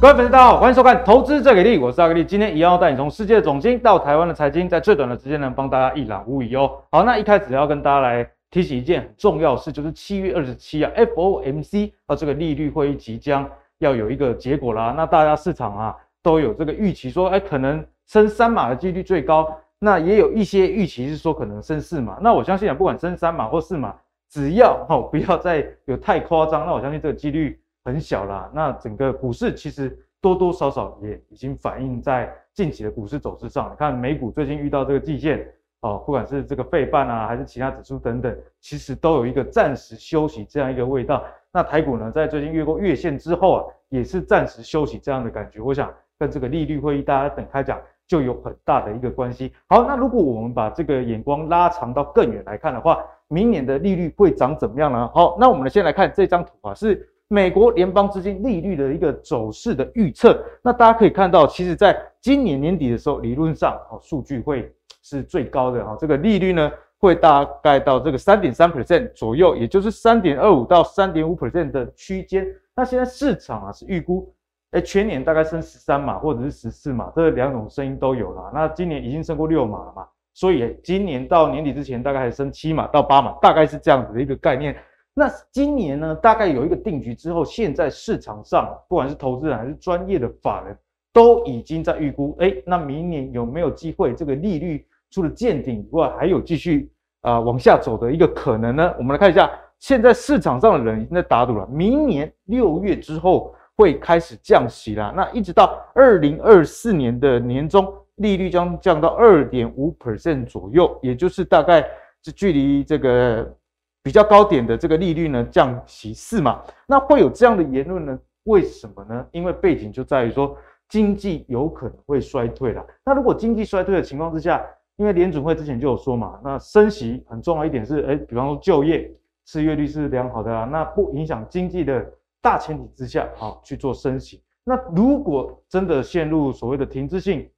各位粉丝，大家好，欢迎收看《投资最给力》，我是阿格力。今天一样要带你从世界的总经到台湾的财经，在最短的时间能帮大家一览无遗哦。好，那一开始要跟大家来提醒一件很重要的事，就是七月二十七啊，FOMC 啊这个利率会议即将要有一个结果啦。那大家市场啊都有这个预期说，哎，可能升三码的几率最高。那也有一些预期是说可能升四码。那我相信啊，不管升三码或四码，只要哦不要再有太夸张，那我相信这个几率。很小啦，那整个股市其实多多少少也已经反映在近期的股市走势上。你看美股最近遇到这个季线哦，不管是这个费半啊，还是其他指数等等，其实都有一个暂时休息这样一个味道。那台股呢，在最近越过月线之后啊，也是暂时休息这样的感觉。我想跟这个利率会议大家等开讲就有很大的一个关系。好，那如果我们把这个眼光拉长到更远来看的话，明年的利率会涨怎么样呢？好，那我们先来看这张图啊，是。美国联邦资金利率的一个走势的预测，那大家可以看到，其实在今年年底的时候，理论上哦，数据会是最高的哈，这个利率呢会大概到这个三点三 percent 左右，也就是三点二五到三点五 percent 的区间。那现在市场啊是预估，哎，全年大概升十三码或者是十四码，这两种声音都有了。那今年已经升过六码了嘛，所以今年到年底之前大概还升七码到八码，大概是这样子的一个概念。那今年呢，大概有一个定局之后，现在市场上不管是投资人还是专业的法人，都已经在预估，哎，那明年有没有机会这个利率除了见顶以外，还有继续啊、往下走的一个可能呢？我们来看一下，现在市场上的人已经在打赌了，明年六月之后会开始降息啦。那一直到二零二四年的年中，利率将降到二点五 percent 左右，也就是大概是距离这个。比较高点的这个利率呢，降息四码，那会有这样的言论呢？为什么呢？因为背景就在于说经济有可能会衰退了。那如果经济衰退的情况之下，因为联准会之前就有说嘛，那升息很重要一点是，哎，比方说就业失业率是良好的啊，那不影响经济的大前提之下，好去做升息。那如果真的陷入所谓的停滞性，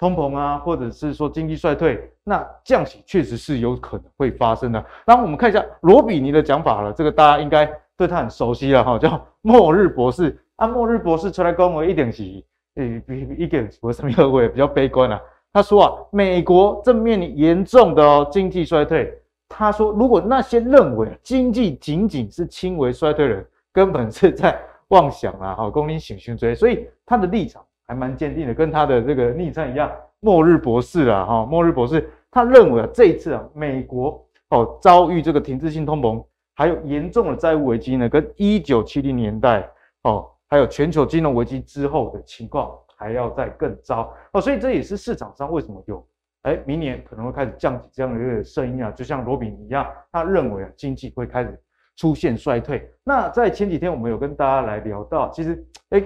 通膨啊，或者是说经济衰退，那降息确实是有可能会发生的。那我们看一下罗比尼的讲法了，这个大家应该对他很熟悉了哈，叫末日博士。啊，末日博士出来跟我一点是，诶，比一点我什么意味比较悲观啊。他说啊，美国正面临严重的哦经济衰退。他说，如果那些认为经济仅仅是轻微衰退的人，根本是在妄想啊，好，功利心胸追。所以他的立场。还蛮坚定的，跟他的这个昵称一样，末日博士啊，哈，末日博士，他认为啊，这一次啊，美国哦遭遇这个停滞性通膨，还有严重的债务危机呢，跟一九七零年代哦，还有全球金融危机之后的情况还要再更糟哦，所以这也是市场上为什么有哎，明年可能会开始降息这样的一个声音啊，就像罗比尼一样，他认为啊，经济会开始出现衰退。那在前几天我们有跟大家来聊到，其实哎。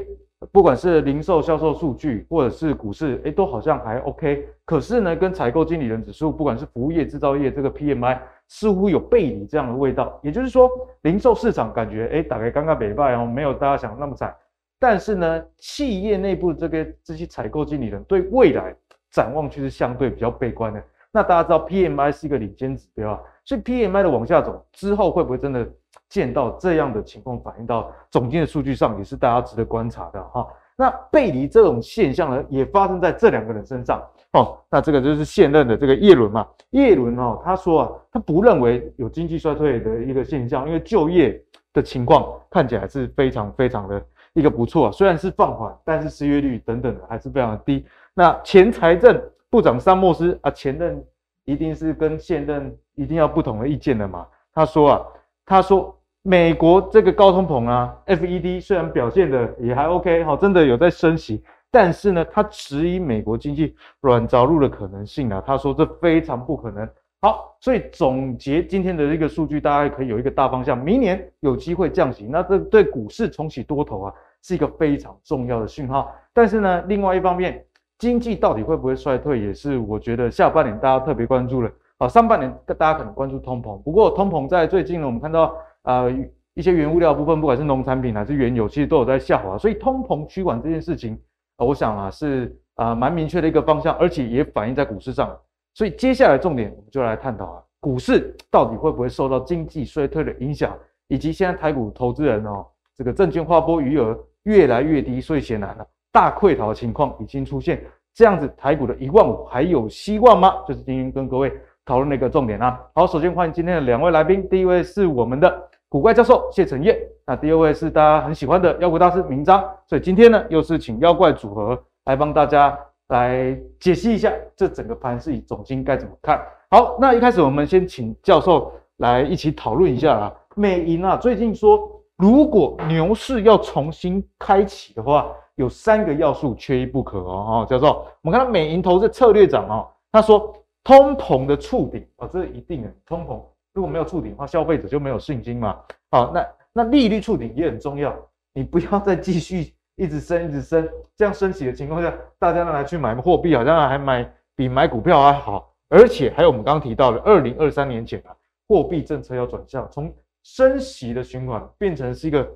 不管是零售销售数据，或者是股市，哎，都好像还 OK。可是呢，跟采购经理人指数，不管是服务业、制造业这个 PMI，似乎有背离这样的味道。也就是说，零售市场感觉，哎，大概刚刚北败哦，没有大家想的那么惨。但是呢，企业内部这个这些采购经理人对未来展望却是相对比较悲观的。那大家知道 PMI 是一个领先指标啊，所以 PMI 的往下走之后，会不会真的？见到这样的情况反映到总经的数据上，也是大家值得观察的哈。那背离这种现象呢，也发生在这两个人身上哦。那这个就是现任的这个叶伦嘛。叶伦哦，他说啊，他不认为有经济衰退的一个现象，因为就业的情况看起来是非常非常的一个不错啊。虽然是放缓，但是失业率等等的还是非常的低。那前财政部长萨默斯啊，前任一定是跟现任一定要不同的意见的嘛。他说啊，他说。美国这个高通膨啊，FED 虽然表现的也还 OK，好，真的有在升息，但是呢，他质疑美国经济软着陆的可能性啊，他说这非常不可能。好，所以总结今天的这个数据，大家可以有一个大方向，明年有机会降息，那这对股市重启多头啊，是一个非常重要的讯号。但是呢，另外一方面，经济到底会不会衰退，也是我觉得下半年大家特别关注的。好，上半年大家可能关注通膨，不过通膨在最近呢，我们看到。呃，一些原物料部分，不管是农产品还是原油，其实都有在下滑，所以通膨趋缓这件事情，我想啊是啊蛮、明确的一个方向，而且也反映在股市上。所以接下来重点，我们就来探讨啊，股市到底会不会受到经济衰退的影响，以及现在台股投资人哦，这个证券划拨余额越来越低，所以显然了大溃逃的情况已经出现。这样子台股的一万五还有希望吗？就是今天跟各位讨论的一个重点啊。好，首先欢迎今天的两位来宾，第一位是我们的古怪教授谢承彦，那第二位是大家很喜欢的妖股大师明章。所以今天呢，又是请妖怪组合来帮大家来解析一下这整个盘势总经该怎么看。好，那一开始我们先请教授来一起讨论一下啊。美银啊，最近说如果牛市要重新开启的话。有三个要素缺一不可哦，教授我们看到美银投资策略长哦，他说通膨的触顶啊，这是一定的。通膨如果没有触顶的话，消费者就没有信心嘛。好，那那利率触顶也很重要，你不要再继续一直升一直升，这样升息的情况下，大家拿来去买货币，好像还买比买股票还好。而且还有我们刚刚提到的，二零二三年前啊，货币政策要转向，从升息的循环变成是一个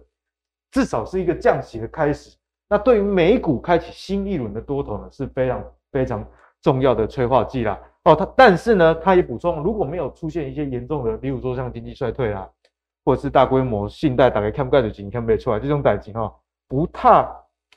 至少是一个降息的开始。那对于美股开启新一轮的多头呢，是非常非常重要的催化剂啦。哦，它但是呢，它也补充，如果没有出现一些严重的，比如说像经济衰退啦，或者是大规模信贷打开看不盖的情，看不出来这种代金哈，不太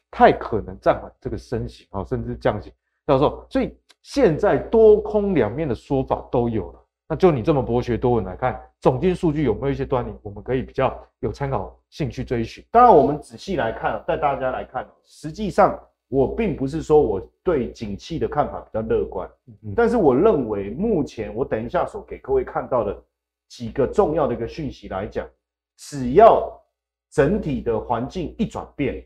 太可能暂缓这个升息啊，甚至降息。教授，所以现在多空两面的说法都有了。那就你这么博学多闻来看，总经数据有没有一些端倪，我们可以比较有参考性去追寻？当然，我们仔细来看，带大家来看，实际上我并不是说我对景气的看法比较乐观，但是我认为目前我等一下所给各位看到的几个重要的一个讯息来讲，只要整体的环境一转变，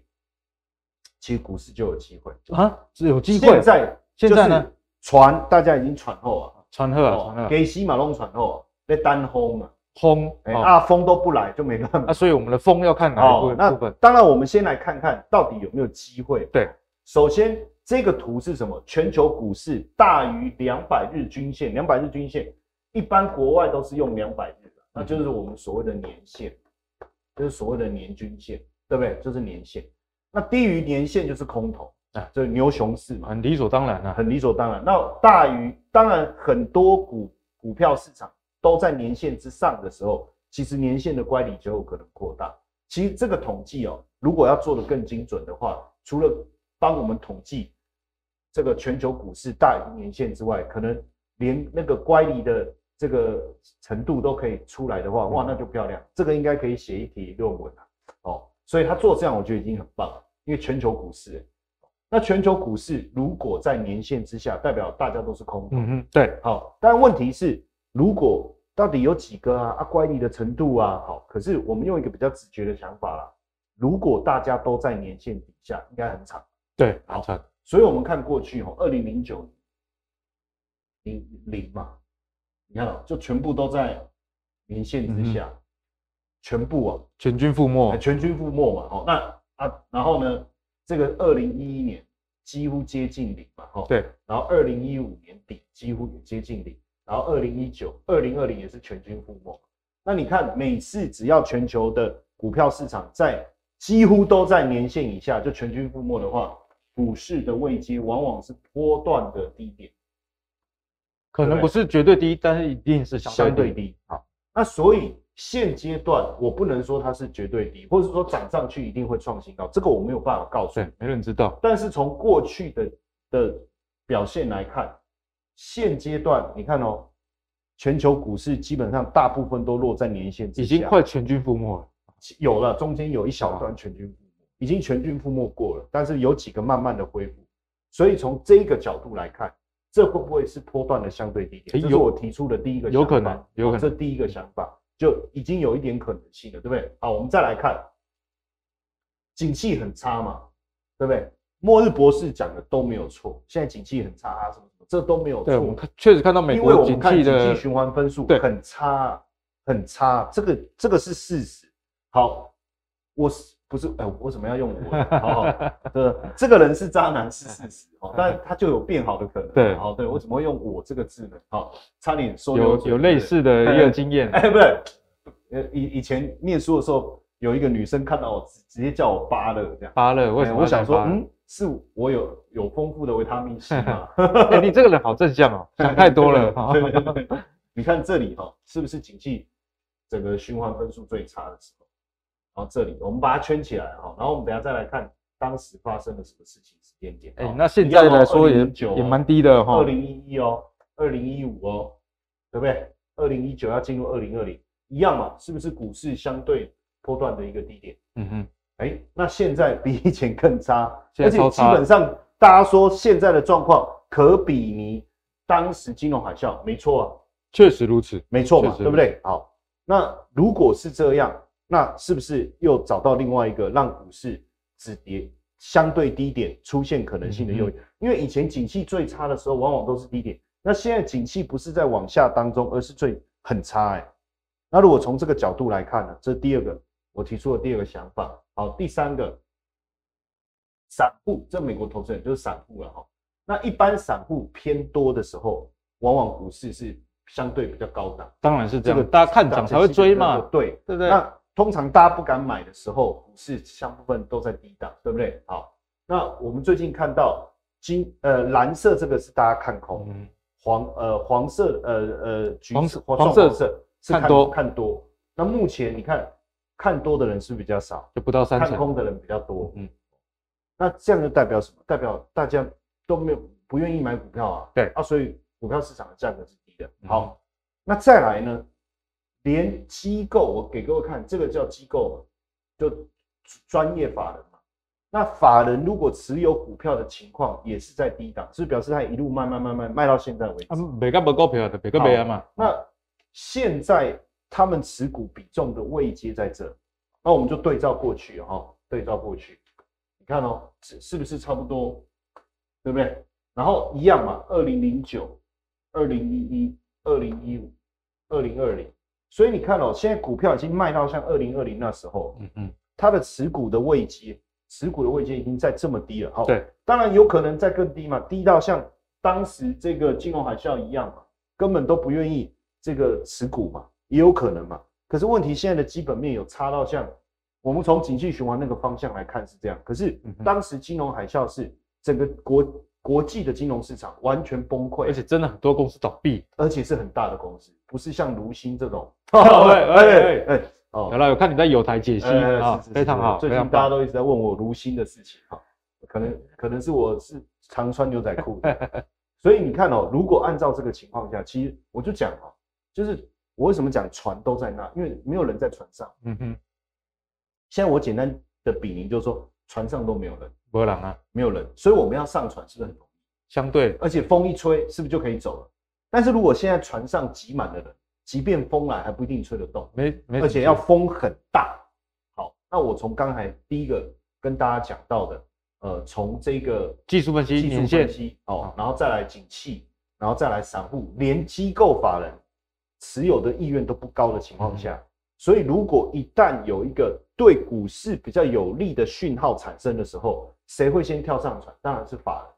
其实股市就有机会啊，是有机会。现在现在呢，船大家已经喘后啊。喘后啊，传贺，给西马龙喘后啊，在单轰嘛，轰，哎，啊，风都不来就没办法。啊，所以我们的风要看哪一部分？那当然，我们先来看看到底有没有机会。对，首先这个图是什么？全球股市大于两百日均线，两百日均线，一般国外都是用两百日的，那就是我们所谓的年线，就是所谓的年均线，对不对？就是年线。那低于年线就是空头。啊，这牛熊市嘛，很理所当然啊，很理所当然。那大于当然，很多股股票市场都在年线之上的时候，其实年线的乖离就有可能扩大。其实这个统计哦，如果要做的更精准的话，除了帮我们统计这个全球股市大于年线之外，可能连那个乖离的这个程度都可以出来的话，哇，那就漂亮。这个应该可以写一题论文了哦。所以他做这样，我觉得已经很棒了，因为全球股市。那全球股市如果在年线之下，代表大家都是空头。嗯嗯，对，好。但问题是，如果到底有几个啊？啊，乖离的程度啊，好。可是我们用一个比较直觉的想法啦，如果大家都在年线底下，应该很长。对，好长。所以我们看过去哦，二零零九零零嘛，你看就全部都在年线之下，嗯、全部啊，全军覆没，全军覆没嘛。哦，那啊，然后呢？这个二零一一年几乎接近零嘛，哈，对，然后二零一五年底几乎也接近零，然后二零一九、二零二零也是全军覆没。那你看，每次只要全球的股票市场在几乎都在年线以下，就全军覆没的话，股市的位阶往往是波段的低点，可能不是绝对低，但是一定是相对低。好，那所以。现阶段我不能说它是绝对低，或者是说涨上去一定会创新高，这个我没有办法告诉你，没人知道。但是从过去的的表现来看，现阶段你看哦，全球股市基本上大部分都落在年线之下，已经快全军覆没了。有了，中间有一小段全军覆没，已经全军覆没过了，但是有几个慢慢的恢复。所以从这个角度来看，这会不会是波段的相对低点？这是我提出的第一个想法，有可能，有可能，这第一个想法。就已经有一点可能性了，对不对？好，我们再来看，景气很差嘛，对不对？末日博士讲的都没有错，现在景气很差啊，什么什么，这都没有错。对，我们看确实看到美国的景气循环分数很差，很差，这个这个是事实。好，我是。不是，哎、欸，我为什么要用我？好好，对，这个人是渣男是事实，哦，但他就有变好的可能。对，好，对我怎么会用我这个字呢？好，差点说有有类似的一个经验。哎、欸，不是，呃，以以前念书的时候，有一个女生看到我直直接叫我芭乐这样。芭乐，为什么？我想说，嗯，是我有有丰富的维他命 C 吗？你这个人好正向哦，想太多了。对对对对，你看这里哈，是不是景气整个循环分数最差的时候？然后这里我们把它圈起来哈，然后我们等下再来看当时发生了什么事情时间点。哎，那现在来说也也蛮低的哈，二零一一哦，二零一五哦，对不对？二零一九要进入二零二零，一样嘛，是不是股市相对波段的一个低点？嗯哼，哎，那现在比以前更差，而且基本上大家说现在的状况可比拟当时金融海啸，没错啊，确实如此，没错嘛，对不对？好。那如果是这样，那是不是又找到另外一个让股市止跌相对低点出现可能性的诱因？嗯嗯，因为以前景气最差的时候，往往都是低点。那现在景气不是在往下当中，而是最很差哎、欸。那如果从这个角度来看呢，这是第二个我提出的第二个想法。好，第三个，散户，这美国投资人就是散户了哈。那一般散户偏多的时候，往往股市是。相对比较高档，当然是这个，大家看涨才会追嘛，对对不对？那通常大家不敢买的时候，股市相部分都在低档，对不对？好，那我们最近看到金呃蓝色这个是大家看空，嗯、黄呃黄色呃呃橘色黄色色是看多看多。那目前你看看多的人是不是比较少，就不到三成，看空的人比较多。嗯，那这样就代表什么？代表大家都没有不愿意买股票啊。对啊，所以股票市场的价格是低的。好，那再来呢？连机构，我给各位看，这个叫机构，就专业法人嘛。那法人如果持有股票的情况也是在低档，是不是表示他一路卖卖卖卖卖到现在为止。每个没股票的，每个没啊嘛。那现在他们持股比重的位阶在这，那我们就对照过去哈，对照过去，你看哦，是是不是差不多？对不对？然后一样嘛，二零零九。二零一一、二零一五、二零二零，所以你看哦，现在股票已经卖到像二零二零那时候，嗯嗯，它的持股的位阶，持股的位阶已经在这么低了，哈，对，当然有可能再更低嘛，低到像当时这个金融海啸一样嘛，根本都不愿意这个持股嘛，也有可能嘛。可是问题现在的基本面有差到像我们从景气循环那个方向来看是这样，可是当时金融海啸是整个国。国际的金融市场完全崩溃，而且真的很多公司倒闭，而且是很大的公司，不是像如新这种。哎哎哎，哦，有了，有看你在有台解析啊，非常好。最近大家都一直在问我如新的事情，哈，可能可能是我是常穿牛仔裤的，所以你看哦，如果按照这个情况下，其实我就讲哦，就是我为什么讲船都在那，因为没有人在船上。嗯哼。现在我简单的比拟就是说，船上都没有人。没有人啊，没有人，所以我们要上船是不是很容易？相对，而且风一吹，是不是就可以走了？但是如果现在船上挤满了人，即便风来还不一定吹得动，没没，而且要风很大。好，那我从刚才第一个跟大家讲到的，呃，从这个技术分析、技术分析哦，然后再来景气，然后再来散户，连机构法人持有的意愿都不高的情况下，嗯、所以如果一旦有一个对股市比较有利的讯号产生的时候，谁会先跳上船？当然是法人，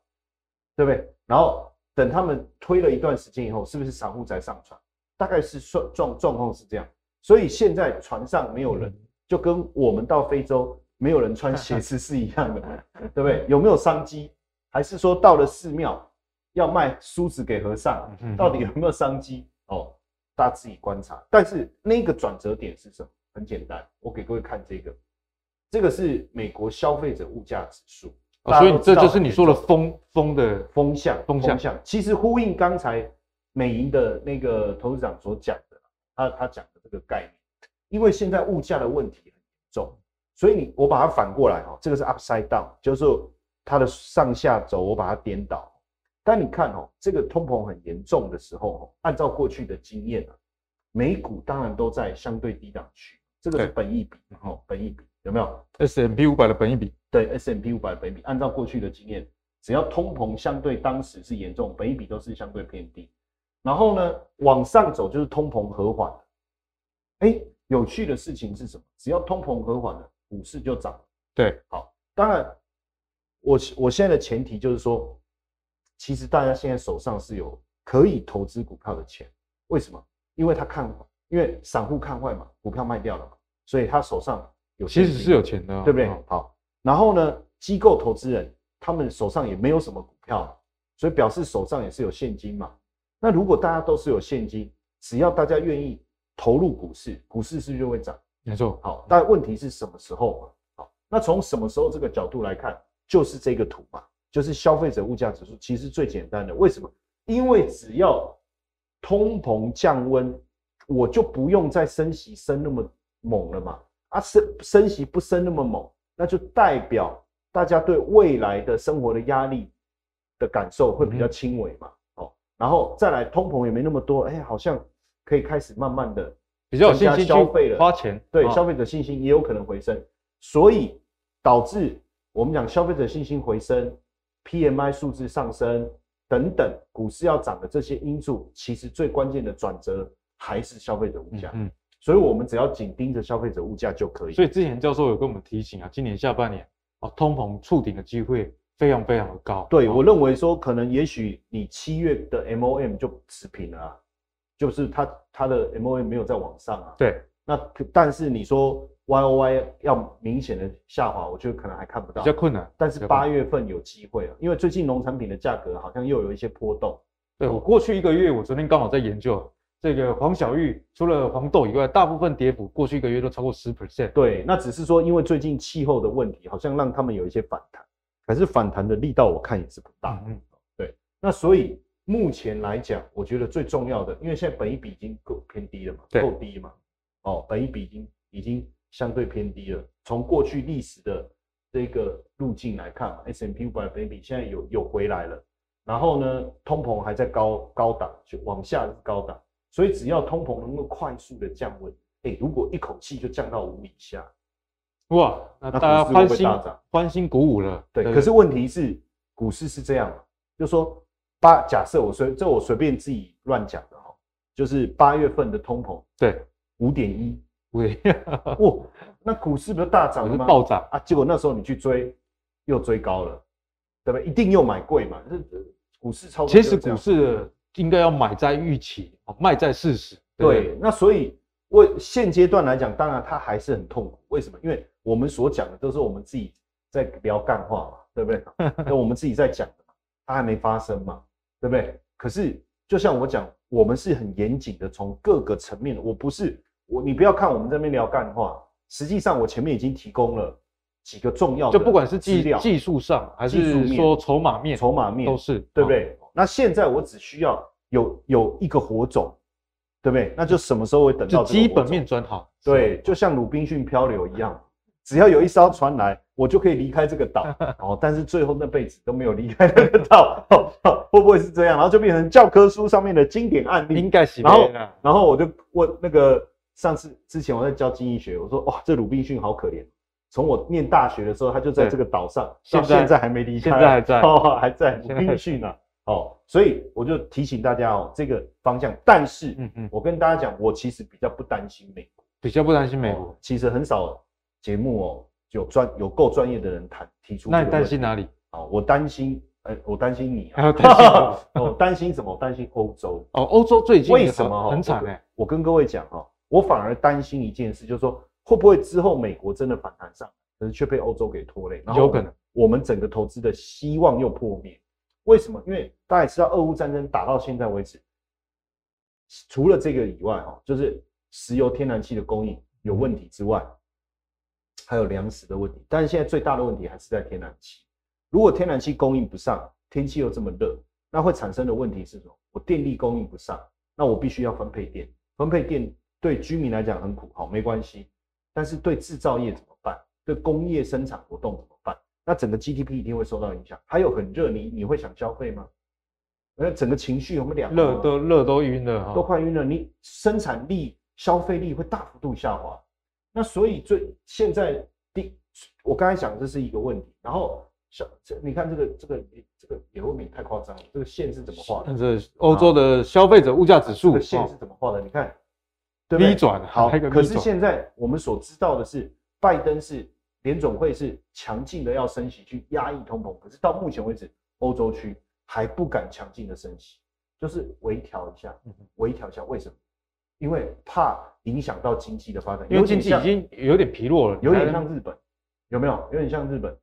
对不对？然后等他们推了一段时间以后，是不是散户才上船？大概是状状状况是这样。所以现在船上没有人，就跟我们到非洲没有人穿鞋子是一样的，对不对？有没有商机？还是说到了寺庙要卖梳子给和尚？到底有没有商机？哦，大家自己观察。但是那个转折点是什么？很简单，我给各位看这个，这个是美国消费者物价指数，哦，所以这就是你说的风风的风向风向。其实呼应刚才美银的那个董事长所讲的，他他讲的这个概念，因为现在物价的问题很严重，所以你我把它反过来哈，这个是 upside down，就是它的上下轴我把它颠倒。但你看哦，这个通膨很严重的时候，按照过去的经验啊，美股当然都在相对低档区。这个是本益比，哦，本益比有没有？S M P 五百的本益比，对，S M P 五百的本益比，按照过去的经验，只要通膨相对当时是严重，本益比都是相对偏低。然后呢，往上走就是通膨和缓。哎，有趣的事情是什么？只要通膨和缓了，股市就涨。对，好，当然，我我现在的前提就是说，其实大家现在手上是有可以投资股票的钱，为什么？因为他看。因为散户看坏嘛，股票卖掉了嘛，所以他手上有其实是有钱的，哦，对不对？好，然后呢，机构投资人他们手上也没有什么股票，所以表示手上也是有现金嘛。那如果大家都是有现金，只要大家愿意投入股市，股市是不是就会涨？没错。好，但问题是什么时候嘛？好，那从什么时候这个角度来看，就是这个图嘛，就是消费者物价指数，其实最简单的。为什么？因为只要通膨降温，我就不用再升息升那么猛了嘛。啊，升升息不升那么猛，那就代表大家对未来的生活的压力的感受会比较轻微嘛。哦，然后再来，通膨也没那么多，哎，好像可以开始慢慢的比较有信心消费了，花钱，对，消费者信心也有可能回升，所以导致我们讲消费者信心回升，PMI 数字上升等等，股市要涨的这些因素，其实最关键的转折还是消费者物价。嗯。所以，我们只要紧盯着消费者物价就可以。所以之前教授有跟我们提醒啊，今年下半年哦，通膨触顶的机会非常非常的高。对，我认为说，可能也许你七月的 MOM 就持平了啊，就是它它的 MOM 没有再往上啊。对，那但是你说 YOY 要明显的下滑，我觉得可能还看不到，比较困难。但是八月份有机会了，因为最近农产品的价格好像又有一些波动。对，我过去一个月，我昨天刚好在研究。这个黄小玉除了黄豆以外，大部分跌幅过去一个月都超过十 percent。对，那只是说因为最近气候的问题，好像让他们有一些反弹，可是反弹的力道我看也是不大。嗯，对。那所以目前来讲，我觉得最重要的，因为现在本一比已经够偏低了嘛，够低嘛。哦，本一比已经已经相对偏低了。从过去历史的这个路径来看嘛，S&P 五百本一比现在有有回来了，然后呢，通膨还在高高档，就往下是高档。所以只要通膨能够快速的降温，哎、欸，如果一口气就降到五以下，哇，那大家欢欣欢欣鼓舞了。对，可是问题是股市是这样，就是说八，假设我随这我随便自己乱讲的哈，就是八月份的通膨，对，五点一，对，哇，那股市不是大涨吗？暴涨啊！结果那时候你去追，又追高了，对不对？一定又买贵嘛？这股市超，其实股市。应该要买在预期，卖在事实。对，对，那所以为现阶段来讲，当然它还是很痛苦。为什么？因为我们所讲的都是我们自己在聊干话嘛，对不对？那我们自己在讲的嘛，它还没发生嘛，对不对？可是就像我讲，我们是很严谨的，从各个层面的。我不是我，你不要看我们这边聊干话，实际上我前面已经提供了几个重要的，就不管是技技术上还是说筹码面，筹码面都是对不对？那现在我只需要有有一个火种，对不对？那就什么时候会等到基本面转好？对，就像鲁滨逊漂流一样，只要有一艘船来，我就可以离开这个岛。哦，但是最后那辈子都没有离开那个岛，会不会是这样？然后就变成教科书上面的经典案例。应该是。然后，然后我就问那个上次之前我在教经济学，我说哇，这鲁滨逊好可怜。从我念大学的时候，他就在这个岛上，到现在还没离开，现在还在，哦，还在鲁滨逊呢。哦，所以我就提醒大家哦，这个方向。但是，嗯嗯，我跟大家讲，我其实比较不担心美国，比较不担心美国。哦、其实很少节目哦，有专有够专业的人谈提出。那你担心哪里？啊、哦，我担心，呃，我担心你啊。担心哦，担心什么？我担心欧洲。哦，欧洲最近为什么很惨哎？我跟各位讲哈，我反而担心一件事，就是说会不会之后美国真的反弹上，可是却被欧洲给拖累，然后有可能我们整个投资的希望又破灭。为什么？因为大家也知道，俄乌战争打到现在为止，除了这个以外，哈，就是石油、天然气的供应有问题之外，还有粮食的问题。但是现在最大的问题还是在天然气。如果天然气供应不上，天气又这么热，那会产生的问题是什么？我电力供应不上，那我必须要分配电。分配电对居民来讲很苦，好，没关系。但是对制造业怎么办？对工业生产活动怎么办？那整个 GDP 一定会受到影响，还有很热，你你会想消费吗？那整个情绪我们两热都热都晕了，都快晕了。你生产力、消费力会大幅度下滑。那所以最现在第，我刚才讲这是一个问题。然后小这你看这个这个这个也未免太夸张了。这个线是怎么画的？但是欧洲的消费者物价指数，这个线是怎么画的？你看，对不对？逆转好，可是现在我们所知道的是，拜登是。联总会是强劲的要升息去压抑通膨，可是到目前为止，欧洲区还不敢强劲的升息，就是微调一下，微调一下。为什么？因为怕影响到经济的发展，因为经济已经有点疲弱了，有点像日本，有没有？有点像日本。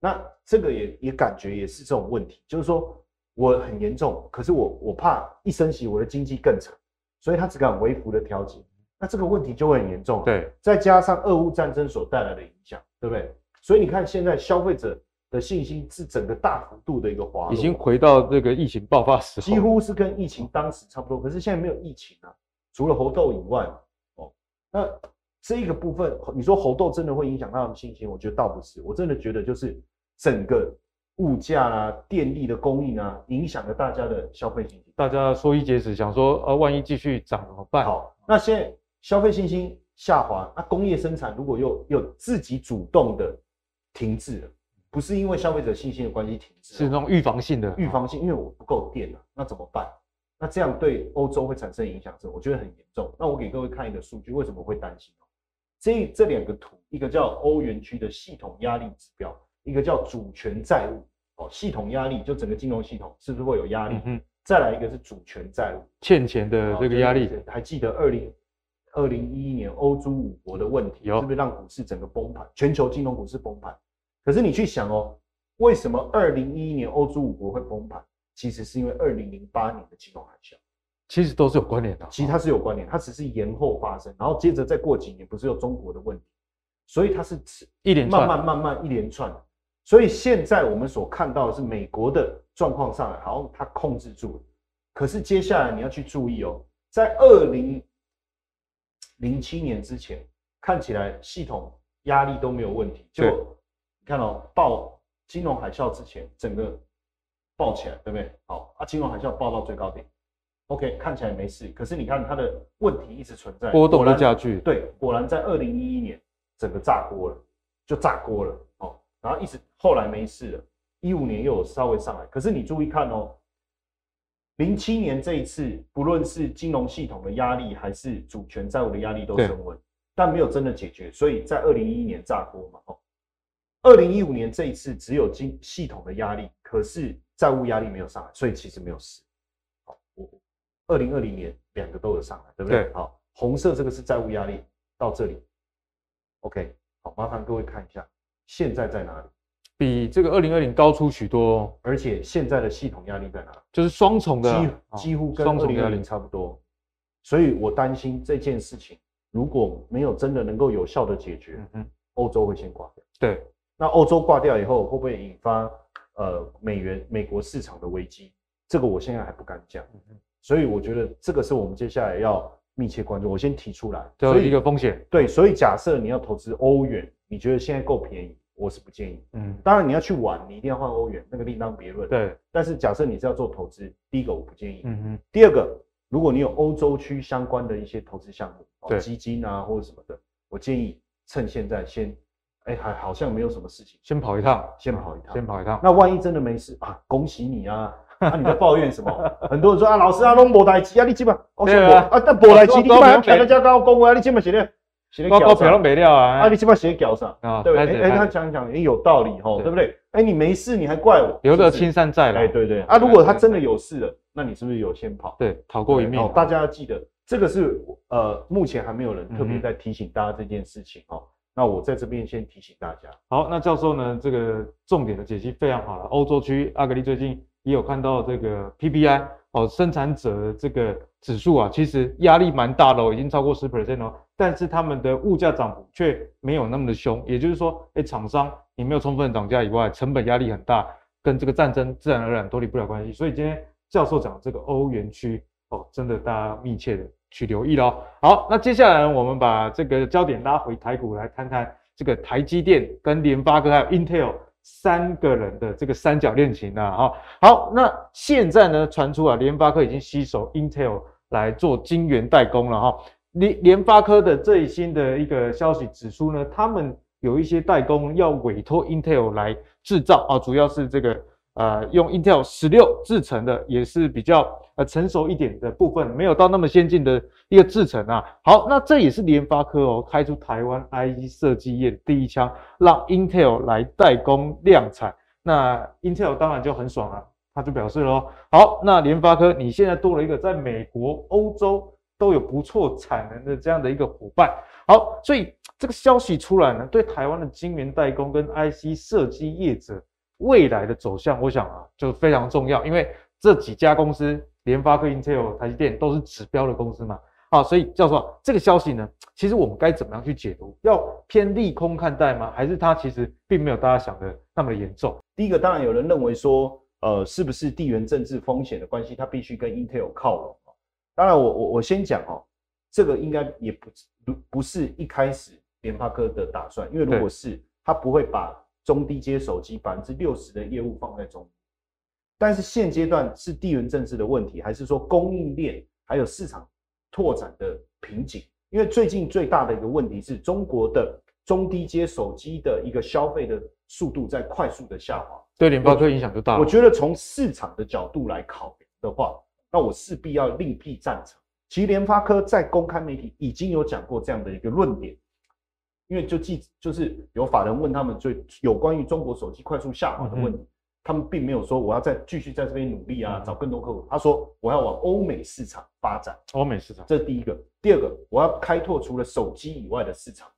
那这个也也感觉也是这种问题，就是说我很严重，可是我我怕一升息，我的经济更惨，所以他只敢微幅的调节。那这个问题就会很严重。对，再加上俄乌战争所带来的影响，对不对？所以你看，现在消费者的信心是整个大幅度的一个滑落，已经回到这个疫情爆发时候，几乎是跟疫情当时差不多。可是现在没有疫情啊，除了猴痘以外，哦，那这一个部分，你说猴痘真的会影响他们的信心？我觉得倒不是，我真的觉得就是整个。物价啊，电力的供应啊，影响了大家的消费信心。大家缩衣节食，想说，呃，万一继续涨怎么办？好，那现在消费信心下滑，那工业生产如果又又自己主动的停滞了，不是因为消费者信心的关系停滞，是那种预防性的。预防性，因为我不够电了，那怎么办？那这样对欧洲会产生影响，是我觉得很严重。那我给各位看一个数据，为什么会担心？这这两个图，一个叫欧元区的系统压力指标。一个叫主权债务哦，系统压力就整个金融系统是不是会有压力？嗯，再来一个是主权债务欠钱的这个压力。还记得二零二零一一年欧洲五国的问题，是不是让股市整个崩盘？全球金融股市崩盘。可是你去想哦，为什么二零一一年欧洲五国会崩盘？其实是因为二零零八年的金融海啸。其实都是有关联的。其实它是有关联，它只是延后发生，然后接着再过几年，不是有中国的问题，所以它是一连串，慢慢慢慢一连串。所以现在我们所看到的是美国的状况上来，好像它控制住了。可是接下来你要去注意哦，在二零零七年之前，看起来系统压力都没有问题。就你看哦，爆金融海啸之前，整个爆起来，对不对？好啊，金融海啸爆到最高点，OK，看起来没事。可是你看它的问题一直存在，波动的加剧。对，果然在二零一一年整个炸锅了，就炸锅了。然后一直后来没事了，一五年又有稍微上来，可是你注意看哦，零七年这一次，不论是金融系统的压力还是主权债务的压力都升温，但没有真的解决，所以在二零一一年炸锅嘛，哦，二零一五年这一次只有金系统的压力，可是债务压力没有上来，所以其实没有事。好，我二零二零年两个都有上来，对不对？对。好，红色这个是债务压力到这里，OK，好，麻烦各位看一下。现在在哪里？比这个二零二零高出许多，而且现在的系统压力在哪？就是双重的，几几乎跟二零二零差不多。所以我担心这件事情如果没有真的能够有效的解决，嗯，欧洲会先挂掉。对，那欧洲挂掉以后会不会引发呃美元美国市场的危机？这个我现在还不敢讲。所以我觉得这个是我们接下来要密切关注。我先提出来，所以一个风险。对，所以假设你要投资欧元，你觉得现在够便宜？我是不建议，嗯，当然你要去玩，你一定要换欧元，那个另当别论。对，但是假设你是要做投资，第一个我不建议，嗯嗯。第二个，如果你有欧洲区相关的一些投资项目，对，基金啊或者什么的，我建议趁现在先，哎，还好像没有什么事情，先跑一趟，先跑一趟，先跑一趟。那万一真的没事啊，恭喜你啊！啊，你在抱怨什么？很多人说啊，老师啊，拢无代志啊，你基本哦，是啊，啊，但无代志，你买要抢人家高工啊，你基本写的。报告票都没料啊！啊，你起码写脚上啊，对不对？哎，他讲讲也有道理吼，对不对？哎，你没事，你还怪我？留得青山在了。哎，对对。啊，如果他真的有事了，那你是不是有先跑？对，逃过一命。大家要记得，这个是呃，目前还没有人特别在提醒大家这件事情哦。那我在这边先提醒大家。好，那教授呢？这个重点的解析非常好了。欧洲区阿格力最近也有看到这个 PPI 哦，生产者的这个。指数啊，其实压力蛮大的哦，已经超过十 percent 哦，但是他们的物价涨幅却没有那么的凶，也就是说，哎，厂商你没有充分涨价以外，成本压力很大，跟这个战争自然而然脱离不了关系。所以今天教授讲这个欧元区哦，真的大家密切的去留意咯。好，那接下来我们把这个焦点拉回台股来谈谈这个台积电跟联发科还有 Intel。三个人的这个三角恋情啊，好，好，那现在呢传出啊，联发科已经吸手 Intel 来做晶圆代工了哈。联联发科的最新的一个消息指出呢，他们有一些代工要委托 Intel 来制造啊，主要是这个。呃，用 Intel 十六制成的，也是比较呃成熟一点的部分，没有到那么先进的一个制程啊。好，那这也是联发科哦开出台湾 IC 设计业第一枪，让 Intel 来代工量产。那 Intel 当然就很爽了，他就表示了哦，好，那联发科你现在多了一个在美国、欧洲都有不错产能的这样的一个伙伴。好，所以这个消息出来呢，对台湾的晶圆代工跟 IC 设计业者。未来的走向，我想啊，就非常重要，因为这几家公司，联发科、Intel、台积电都是指标的公司嘛。好，所以教授，这个消息呢，其实我们该怎么样去解读？要偏利空看待吗？还是它其实并没有大家想的那么严重？第一个，当然有人认为说，呃，是不是地缘政治风险的关系，它必须跟 Intel 靠拢？当然我，我我我先讲哦，这个应该也不不不是一开始联发科的打算，因为如果是，它不会把中低阶手机百分之六十的业务放在中。但是现阶段是地缘政治的问题，还是说供应链还有市场？拓展的瓶颈，因为最近最大的一个问题是中国的中低阶手机的一个消费的速度在快速的下滑，对联发科影响就大了。我觉得从市场的角度来考量的话，那我势必要另辟战场。其实联发科在公开媒体已经有讲过这样的一个论点，因为就记就是有法人问他们最有关于中国手机快速下滑的问题。嗯他们并没有说我要再继续在这边努力啊，找更多客户。他说我要往欧美市场发展。欧美市场，这是第一个。第二个，我要开拓除了手机以外的市场。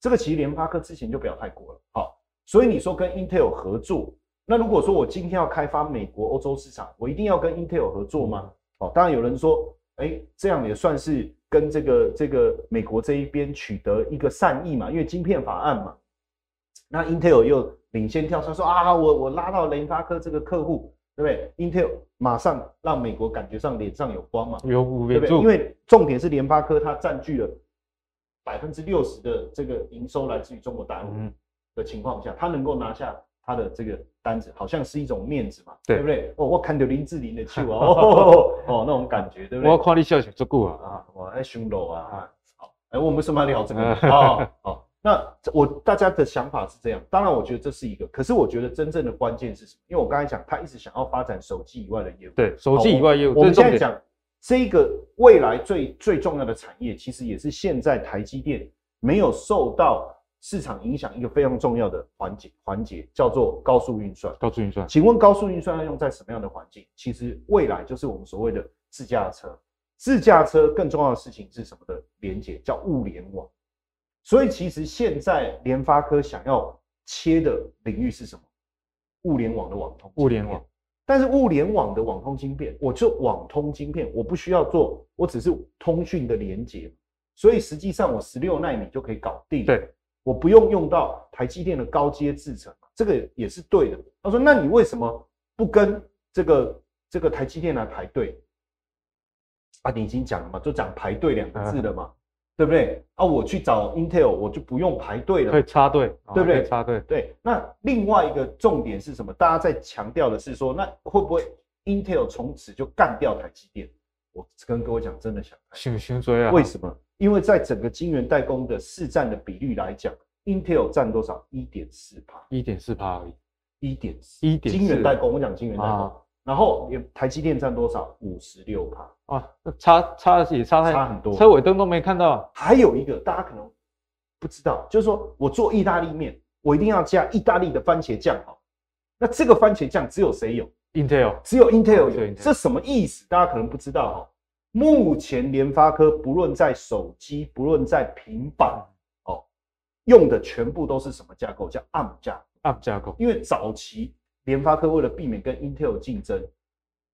这个其实联发科之前就表态过了。好，所以你说跟 Intel 合作，那如果说我今天要开发美国、欧洲市场，我一定要跟 Intel 合作吗？哦，当然有人说，哎，这样也算是跟这个这个美国这一边取得一个善意嘛，因为晶片法案嘛。那 Intel 又。领先跳出说啊，我我拉到联发科这个客户，对不对？Intel 马上让美国感觉上脸上有光嘛，有对不对？因为重点是联发科它占据了百分之六十的这个营收来自于中国大陆的情况下，它能够拿下它的这个单子，好像是一种面子嘛，对，对不对？哦，我看到林志玲的 秀啊，哦哦，那种感觉，对不对？我看你笑起足够啊啊，我爱胸肉啊啊，好，哎，我们为什么要聊这个？好好。那我大家的想法是这样，当然我觉得这是一个，可是我觉得真正的关键是什么？因为我刚才讲，他一直想要发展手机以外的业务。对，手机以外业务。我们现在讲这个未来最最重要的产业，其实也是现在台积电没有受到市场影响一个非常重要的环节环节，叫做高速运算。高速运算，请问高速运算要用在什么样的环境？其实未来就是我们所谓的自驾车。自驾车更重要的事情是什么的连接？叫物联网。所以其实现在联发科想要切的领域是什么？物联网的网通。物联网。但是物联网的网通晶片，我就网通晶片，我不需要做，我只是通讯的连接。所以实际上我十六纳米就可以搞定。对，我不用用到台积电的高阶制程，这个也是对的。他说：“那你为什么不跟这个这个台积电来排队？”啊，你已经讲了嘛，就讲排队两个字了嘛。对不对啊？我去找 Intel，我就不用排队了，可以插队，对不对？插队。对。那另外一个重点是什么？大家在强调的是说，那会不会 Intel 从此就干掉台积电？我跟各位讲，真的想想想追啊？为什么？因为在整个晶圆代工的市占的比率来讲，Intel 占多少？一点四趴，一点四趴而已。一点四，一点四。晶圆代工，我讲晶圆代工。啊然后台积电占多少？五十六趴啊，差差也差太差很多，车尾灯都没看到。还有一个大家可能不知道，就是说我做意大利面，我一定要加意大利的番茄酱哈。那这个番茄酱只有谁有？Intel，只有 Intel 有。这什么意思？大家可能不知道哈。目前联发科不论在手机，不论在平板哦，用的全部都是什么架构？叫 ARM 架 ARM 架构。因为早期。联发科为了避免跟 Intel 竞争，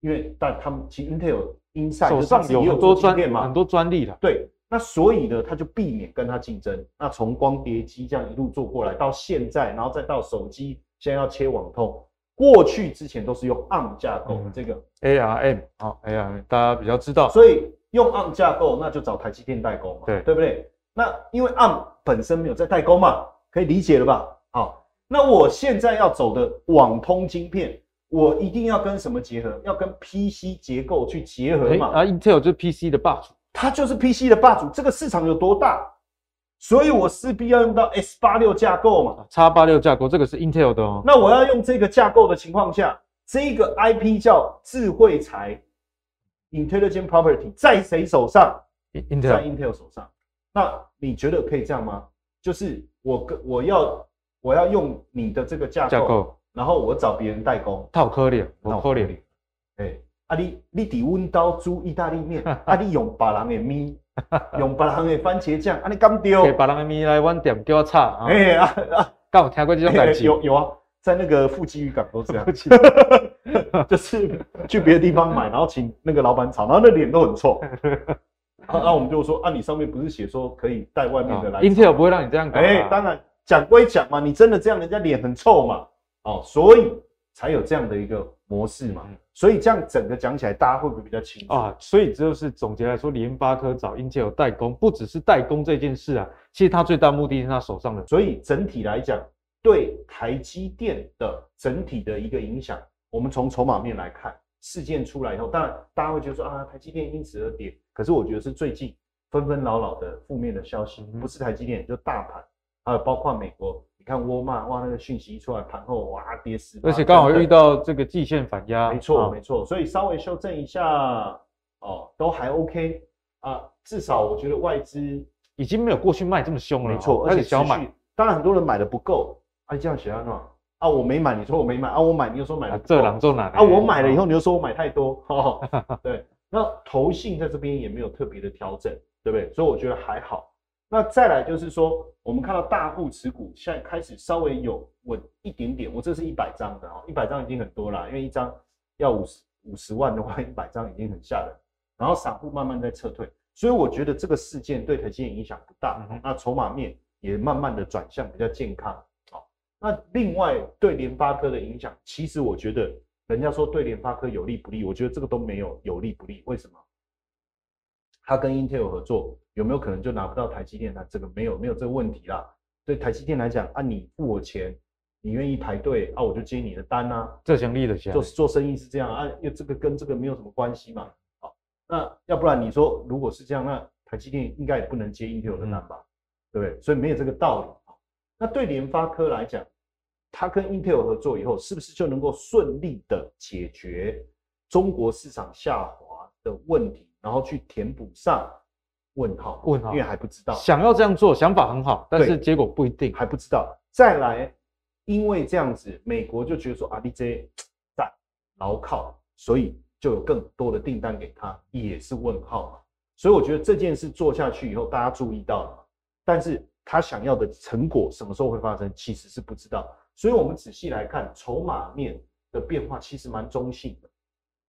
因为但他们其实 Intel Inside 手上有很多专嘛，很多专利的。对，那所以呢，他就避免跟他竞争。那从光碟机这样一路做过来到现在，然后再到手机，现在要切网通。过去之前都是用 ARM 架构，这个 ARM 好 ARM 大家比较知道。所以用 ARM 架构，那就找台积电代工嘛，对对不对？那因为 ARM 本身没有在代工嘛，可以理解了吧？好。那我现在要走的网通晶片，我一定要跟什么结合？要跟 PC 结构去结合嘛？啊，Intel 就是 PC 的霸主，它就是 PC 的霸主。这个市场有多大？所以我势必要用到 S 八六架构嘛。X 八六架构，这个是 Intel 的哦。那我要用这个架构的情况下，这个 IP 叫智慧财 （Intelligent Property） 在谁手上？Intel 在 Intel 手上。那你觉得可以这样吗？就是我跟我要。我要用你的这个架构，架构然后我找别人代工，套颗粒，套颗粒。哎，啊你你伫温刀煮意大利面，啊你用别人的米，用别人的番茄酱，啊你敢丢？给别人的米来阮店叫我炒。哎啊啊，刚有听过这种感觉？有有啊，在那个富基渔港都这样，就是去别的地方买，然后请那个老板炒，然后那脸都很臭。那、啊、我们就说，啊，你上面不是写说可以带外面的来、哦、？Intel 不会让你这样搞。哎，当然讲归讲嘛，你真的这样，人家脸很臭嘛。哦，所以才有这样的一个模式嘛。嗯、所以这样整个讲起来，大家会不会比较清楚啊？所以就是总结来说，联发科找 Intel 代工，不只是代工这件事啊，其实它最大目的是它手上的。所以整体来讲，对台积电的整体的一个影响，我们从筹码面来看，事件出来以后，当然大家会觉得说啊，台积电因此而跌。可是我觉得是最近纷纷扰扰的负面的消息，不是台积电，就大盘，还有包括美国。你看沃尔玛哇，那个讯息一出来，盘后哇跌死，而且刚好遇到这个季线反压，没错没错，所以稍微修正一下哦，都还 OK 啊，至少我觉得外资已经没有过去卖这么凶了，没错，而且小买，当然很多人买的不够，啊这样写啊啊我没买，你说我没买啊我买，你又说买了，这两做哪啊我买了以后你又说我买太多，对，那投信在这边也没有特别的调整，对不对？所以我觉得还好。那再来就是说，我们看到大户持股现在开始稍微有稳一点点。我这是一百张的哦，一百张已经很多了，因为一张要五十五十万的话，一百张已经很吓人。然后散户慢慢在撤退，所以我觉得这个事件对台积电影响不大。那筹码面也慢慢的转向比较健康。好，那另外对联发科的影响，其实我觉得人家说对联发科有利不利，我觉得这个都没有有利不利。为什么？他跟 Intel 合作。有没有可能就拿不到台积电？那这个没有没有这个问题啦。对台积电来讲，啊，你付我钱，你愿意排队啊，我就接你的单啊。这强力的钱，做做生意是这样啊，因为这个跟这个没有什么关系嘛。好，那要不然你说如果是这样，那台积电应该也不能接 Intel 的单吧？嗯、对不对？所以没有这个道理。那对联发科来讲，它跟 Intel 合作以后，是不是就能够顺利的解决中国市场下滑的问题，然后去填补上？问号，问号，因为还不知道。想要这样做，想法很好，但是结果不一定，还不知道。再来，因为这样子，美国就觉得说啊，DJ 在牢靠，所以就有更多的订单给他，也是问号嘛。所以我觉得这件事做下去以后，大家注意到了，但是他想要的成果什么时候会发生，其实是不知道。所以我们仔细来看筹码面的变化，其实蛮中性的。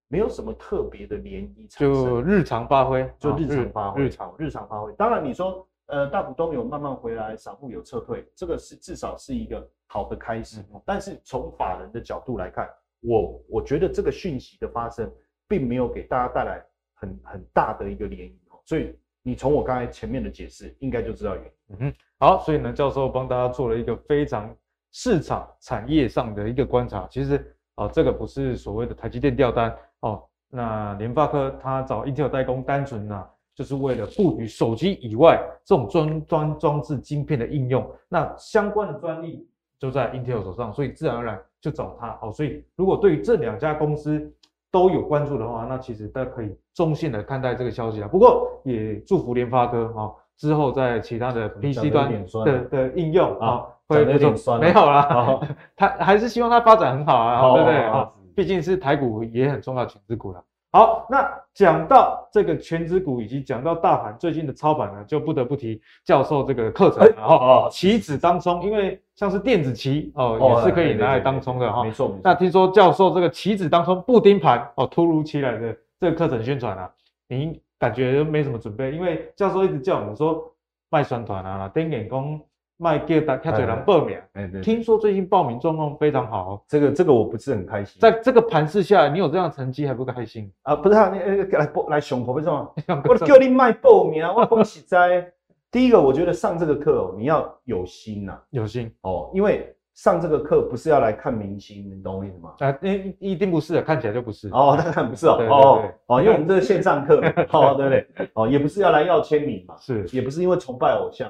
没有什么特别的涟漪产生，就日常发挥，就日常发挥，日常日常发挥。当然，你说呃，大股东有慢慢回来，散户有撤退，这个是至少是一个好的开始。嗯、但是从法人的角度来看，我我觉得这个讯息的发生，并没有给大家带来很很大的一个涟漪。所以你从我刚才前面的解释，应该就知道原因。嗯哼，好，所以呢，教授帮大家做了一个非常市场产业上的一个观察。其实啊、呃，这个不是所谓的台积电掉单。哦，那联发科它找 Intel 代工，单纯呢、啊、就是为了布局手机以外这种专专装置晶片的应用，那相关的专利就在 Intel 手上，所以自然而然就找他。哦，所以如果对于这两家公司都有关注的话，那其实大家可以中性的看待这个消息啊。不过也祝福联发科啊，之后在其他的 PC 端的的应用啊，会有点酸，没有啦，他还是希望他发展很好啊，对不对啊？毕竟是台股也很重要的权值股了。好，那讲到这个权值股，以及讲到大盘最近的操盘呢，就不得不提教授这个课程。然后哦，棋子当冲，因为像是电子棋哦，也是可以拿来当冲的哈。没错。那听说教授这个棋子当冲布丁盘哦，突如其来的这个课程宣传啊，您感觉没什么准备？因为教授一直叫我们说卖酸团啊，丁眼工。卖给大家，人报名。哎，对，听说最近报名状况非常好。这个这个我不是很开心。在这个盘势下，你有这样的成绩还不开心啊？不是啊，你来报来熊口为什么？我叫你卖报名，我恭喜在。第一个，我觉得上这个课哦，你要有心呐，有心哦，因为上这个课不是要来看明星，你懂我意思吗？啊，一一定不是，看起来就不是。哦，当然不是哦。哦哦，因为我们这是线上课，哦，对不对？哦，也不是要来要签名嘛，是，也不是因为崇拜偶像。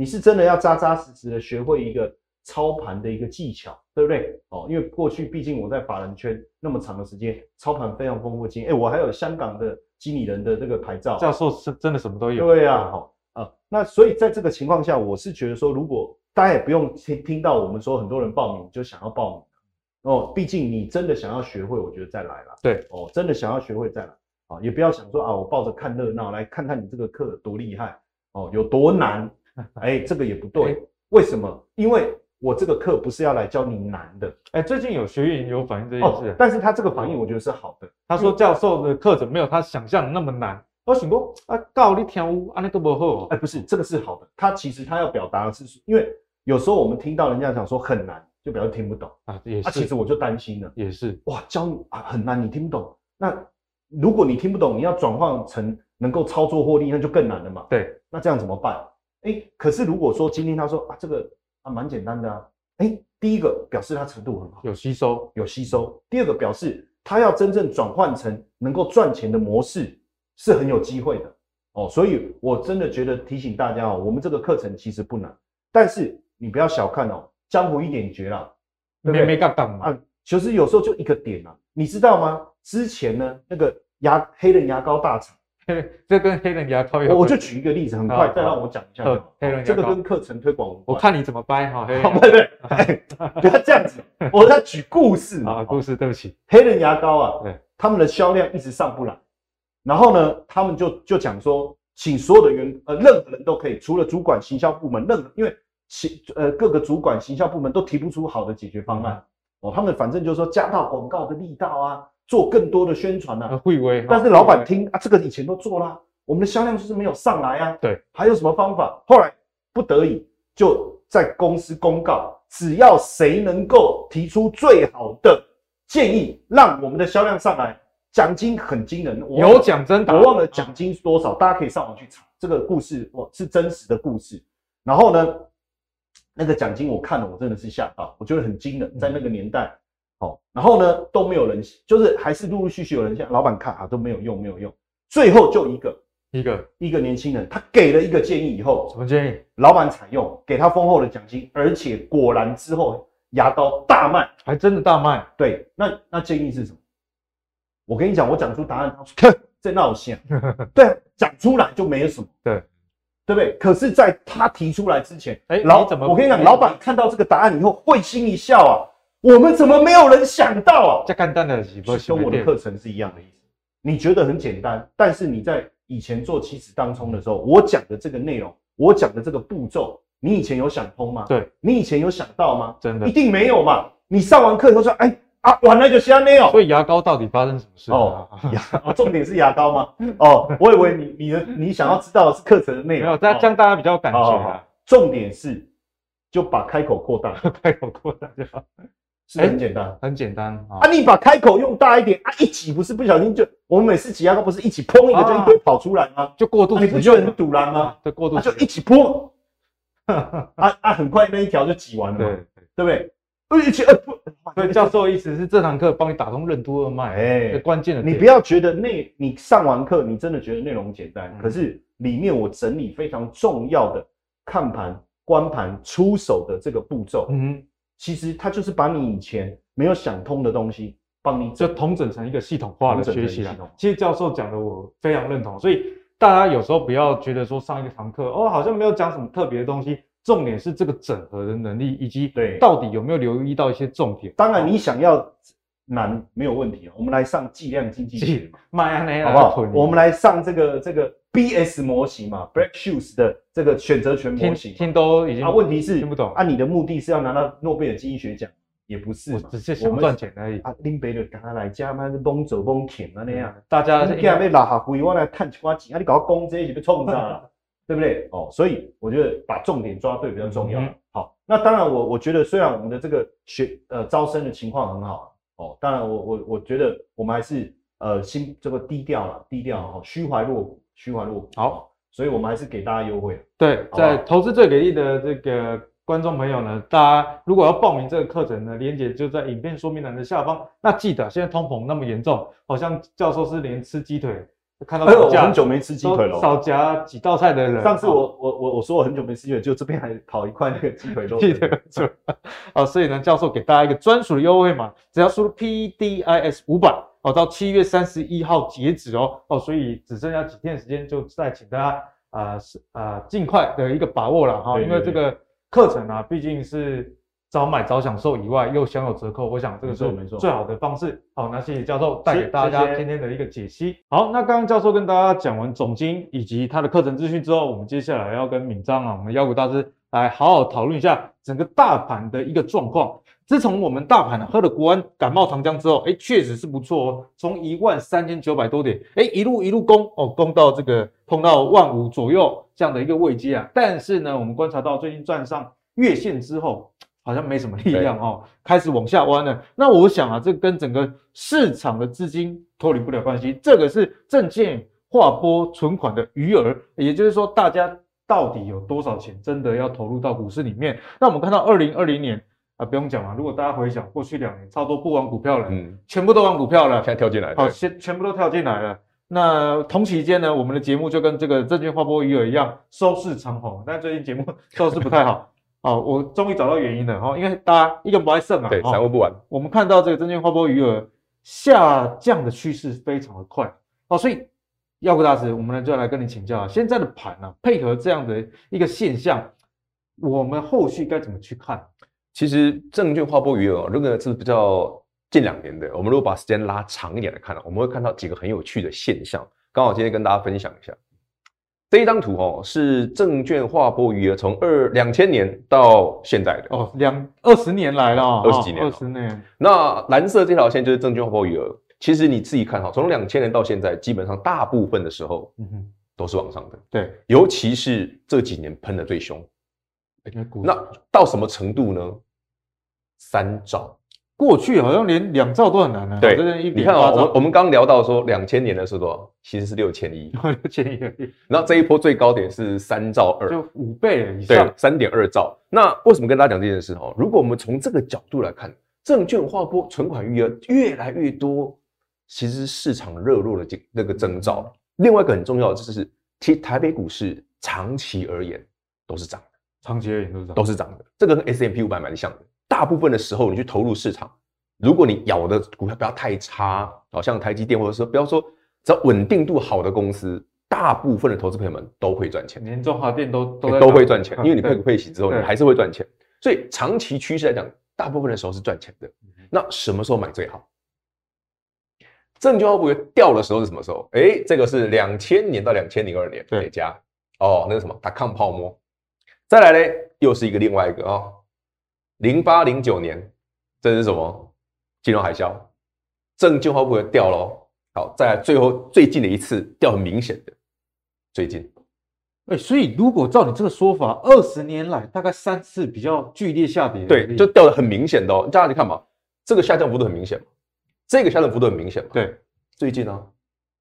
你是真的要扎扎实实的学会一个操盘的一个技巧，对不对？哦，因为过去毕竟我在法人圈那么长的时间，操盘非常丰富经验。哎，我还有香港的经理人的这个牌照，教授是真的什么都有。对呀，好啊。那所以在这个情况下，我是觉得说，如果大家也不用听听到我们说很多人报名就想要报名哦，毕竟你真的想要学会，我觉得再来了。对，哦，真的想要学会再来啊，也不要想说啊，我抱着看热闹来看看你这个课多厉害哦，有多难。哎，这个也不对，为什么？因为我这个课不是要来教你难的。哎，最近有学员有反映这件事，但是他这个反应我觉得是好的。他说教授的课程没有他想象的那么难。我想说啊，教你跳舞，安尼都不好。哎，不是，这个是好的。他其实他要表达的是，因为有时候我们听到人家讲说很难，就表示听不懂啊。也是。啊，其实我就担心了。也是。哇，教你啊很难，你听不懂。那如果你听不懂，你要转换成能够操作获利，那就更难了嘛。对。那这样怎么办？哎，可是如果说今天他说啊，这个啊蛮简单的啊。哎，第一个表示他程度很好，有吸收，有吸收。第二个表示他要真正转换成能够赚钱的模式是很有机会的哦。所以我真的觉得提醒大家哦，我们这个课程其实不难，但是你不要小看哦，江湖一点绝啦，对不对？没杠杠嘛，啊，其实有时候就一个点啊，你知道吗？之前呢，那个牙黑人牙膏大厂。这跟黑人牙膏有，我就举一个例子，很快再让我讲一下。黑人牙膏这个跟课程推广，我看你怎么掰哈。好，对对，不要这样子，我在举故事。啊，故事，对不起。黑人牙膏啊，对，他们的销量一直上不来，然后呢，他们就就讲说，请所有的员呃任何人都可以，除了主管行销部门，任何因为行呃各个主管行销部门都提不出好的解决方案。哦，他们反正就是说加大广告的力道啊。做更多的宣传啊，会威。但是老板听啊，这个以前都做啦，我们的销量就是没有上来啊。对，还有什么方法？后来不得已就在公司公告，只要谁能够提出最好的建议，让我们的销量上来，奖金很惊人。有奖真的，我忘了奖金是多少，大家可以上网去查这个故事，我，是真实的故事。然后呢，那个奖金我看了，我真的是吓到，我觉得很惊人，在那个年代。好，然后呢，都没有人，就是还是陆陆续续有人向老板看啊，都没有用，没有用。最后就一个一个一个年轻人，他给了一个建议以后，什么建议？老板采用，给他丰厚的奖金，而且果然之后牙膏大卖，还真的大卖。对，那那建议是什么？我跟你讲，我讲出答案，他说 在闹线。对，讲出来就没有什么。对，对不对？可是在他提出来之前，哎，老怎么？我跟你讲，老板看到这个答案以后会心一笑啊。我们怎么没有人想到啊？这简单的，跟我的课程是一样的意思。你觉得很简单，但是你在以前做起始当冲的时候，我讲的这个内容，我讲的这个步骤，你以前有想通吗？对，你以前有想到吗？真的，一定没有嘛。你上完课以后说，哎啊，完了就瞎没有。所以牙膏到底发生什么事？哦，牙，重点是牙膏吗？哦，我以为你你的你想要知道的是课程的内容。没有，这样大家比较有感觉啊。重点是就把开口扩大，开口扩大就好。是很简单，欸、很简单啊！啊，你把开口用大一点啊，一挤不是不小心就，我们每次挤牙膏不是一起砰一个就一堆跑出来吗？啊、就过度、啊，你不觉得很堵然吗？就，过度、啊，就一起砰，啊啊，很快那一条就挤完了嘛，对，对不对？一起呃不，所以教授的意思是这堂课帮你打通任督二脉，哎、欸，关键的，你不要觉得内，你上完课你真的觉得内容简单，嗯、可是里面我整理非常重要的看盘、观盘、出手的这个步骤，嗯。其实它就是把你以前没有想通的东西，帮你就统整成一个系统化的学习了。其实教授讲的我非常认同，所以大家有时候不要觉得说上一堂课哦，好像没有讲什么特别的东西，重点是这个整合的能力以及对到底有没有留意到一些重点。当然你想要难没有问题啊，我们来上计量经济学嘛，好不好？我们来上这个这个。B S 模型嘛，Black Shoes 的这个选择权模型，听都已经啊，问题是听不懂。啊，你的目的是要拿到诺贝尔经济学奖，也不是，我只是想赚钱而已。啊，林北的刚刚来家嘛，东走东舔啊那样，大家你要被拉下规，我来探几块钱，啊，你搞个工这些是被冲上，对不对？哦，所以我觉得把重点抓对比较重要。好，那当然我我觉得虽然我们的这个学呃招生的情况很好，哦，当然我我我觉得我们还是呃心这个低调了，低调哈，虚怀若谷，虚环路。好。所以我们还是给大家优惠。对，在投资最给力的这个观众朋友呢，大家如果要报名这个课程呢，连接就在影片说明栏的下方。那记得，现在通膨那么严重，好像教授是连吃鸡腿看到我很久没吃鸡腿了，少夹几道菜的人。上次我我我我说我很久没吃鸡腿，就这边还烤一块那个鸡腿肉。记得是啊，所以呢，教授给大家一个专属的优惠码，只要输入 PDIS 五百。哦，到七月三十一号截止哦，哦，所以只剩下几天的时间，就再请大家啊是啊尽快的一个把握了哈，因为这个课程啊，毕竟是早买早享受以外，又享有折扣，我想这个是最好的方式。好，那谢谢教授带给大家今天的一个解析。好，那刚刚教授跟大家讲完总经以及他的课程资讯之后，我们接下来要跟敏章啊，我们妖股大师来好好讨论一下整个大盘的一个状况。自从我们大盘喝了国安感冒糖浆之后，哎，确实是不错哦，从一万三千九百多点，哎，一路一路攻哦，攻到这个碰到万五左右这样的一个位阶啊。但是呢，我们观察到最近站上月线之后，好像没什么力量哦，开始往下弯了。那我想啊，这跟整个市场的资金脱离不了关系。这个是证券划拨存款的余额，也就是说，大家到底有多少钱真的要投入到股市里面？那我们看到二零二零年啊，不用讲了。如果大家回想过去两年，超多不玩股票了，嗯，全部都玩股票了，现在跳进来，好，先全部都跳进来了。那同期间呢，我们的节目就跟这个证券划拨余额一样，收视长虹，但最近节目 收视不太好。哦，我终于找到原因了哈，因为大家一个不爱胜嘛，对，散户不玩。我们看到这个证券划拨余额下降的趋势非常的快哦，所以耀国大师，我们呢就要来跟你请教啊，现在的盘呢、啊，配合这样的一个现象，我们后续该怎么去看？其实证券划拨余额这个是比较近两年的，我们如果把时间拉长一点来看呢，我们会看到几个很有趣的现象，刚好今天跟大家分享一下。这一张图哦，是证券划拨余额从二两千年到现在的哦，两二十年来了，二十几年，二十年。那蓝色这条线就是证券划拨余额。其实你自己看哈，从两千年到现在，基本上大部分的时候，嗯哼，都是往上的。对，尤其是这几年喷的最凶。那到什么程度呢？三兆。过去好像连两兆都很难呢。对，你看啊，我我们刚聊到说两千年的是多少？其实是六千亿，六千亿。然后这一波最高点是三兆二，就五倍以上，对，三点二兆。那为什么跟大家讲这件事？哦，如果我们从这个角度来看，证券划拨存款余额越来越多，其实是市场热络的这那个征兆。另外一个很重要的就是，其实台北股市长期而言都是涨的，长期而言都是涨，都是涨的。这个跟 S M P 五百蛮像的。大部分的时候，你去投入市场，如果你咬的股票不要太差，好像台积电，或者说不要说只要稳定度好的公司，大部分的投资朋友们都会赚钱。连中华电都都都会赚钱，因为你配股配息之后，你还是会赚钱。所以长期趋势来讲，大部分的时候是赚钱的。那什么时候买最好？证券不会掉的时候是什么时候？哎，这个是两千年到两千零二年哪家？哦，那个什么它抗泡沫。再来呢，又是一个另外一个啊。哦零八零九年，这是什么？金融海啸，证券会不会掉喽？好，再来最后最近的一次掉很明显的，最近，哎、欸，所以如果照你这个说法，二十年来大概三次比较剧烈下跌，对，就掉的很明显的哦。大家你看嘛，这个下降幅度很明显嘛，这个下降幅度很明显嘛。对，最近呢、啊，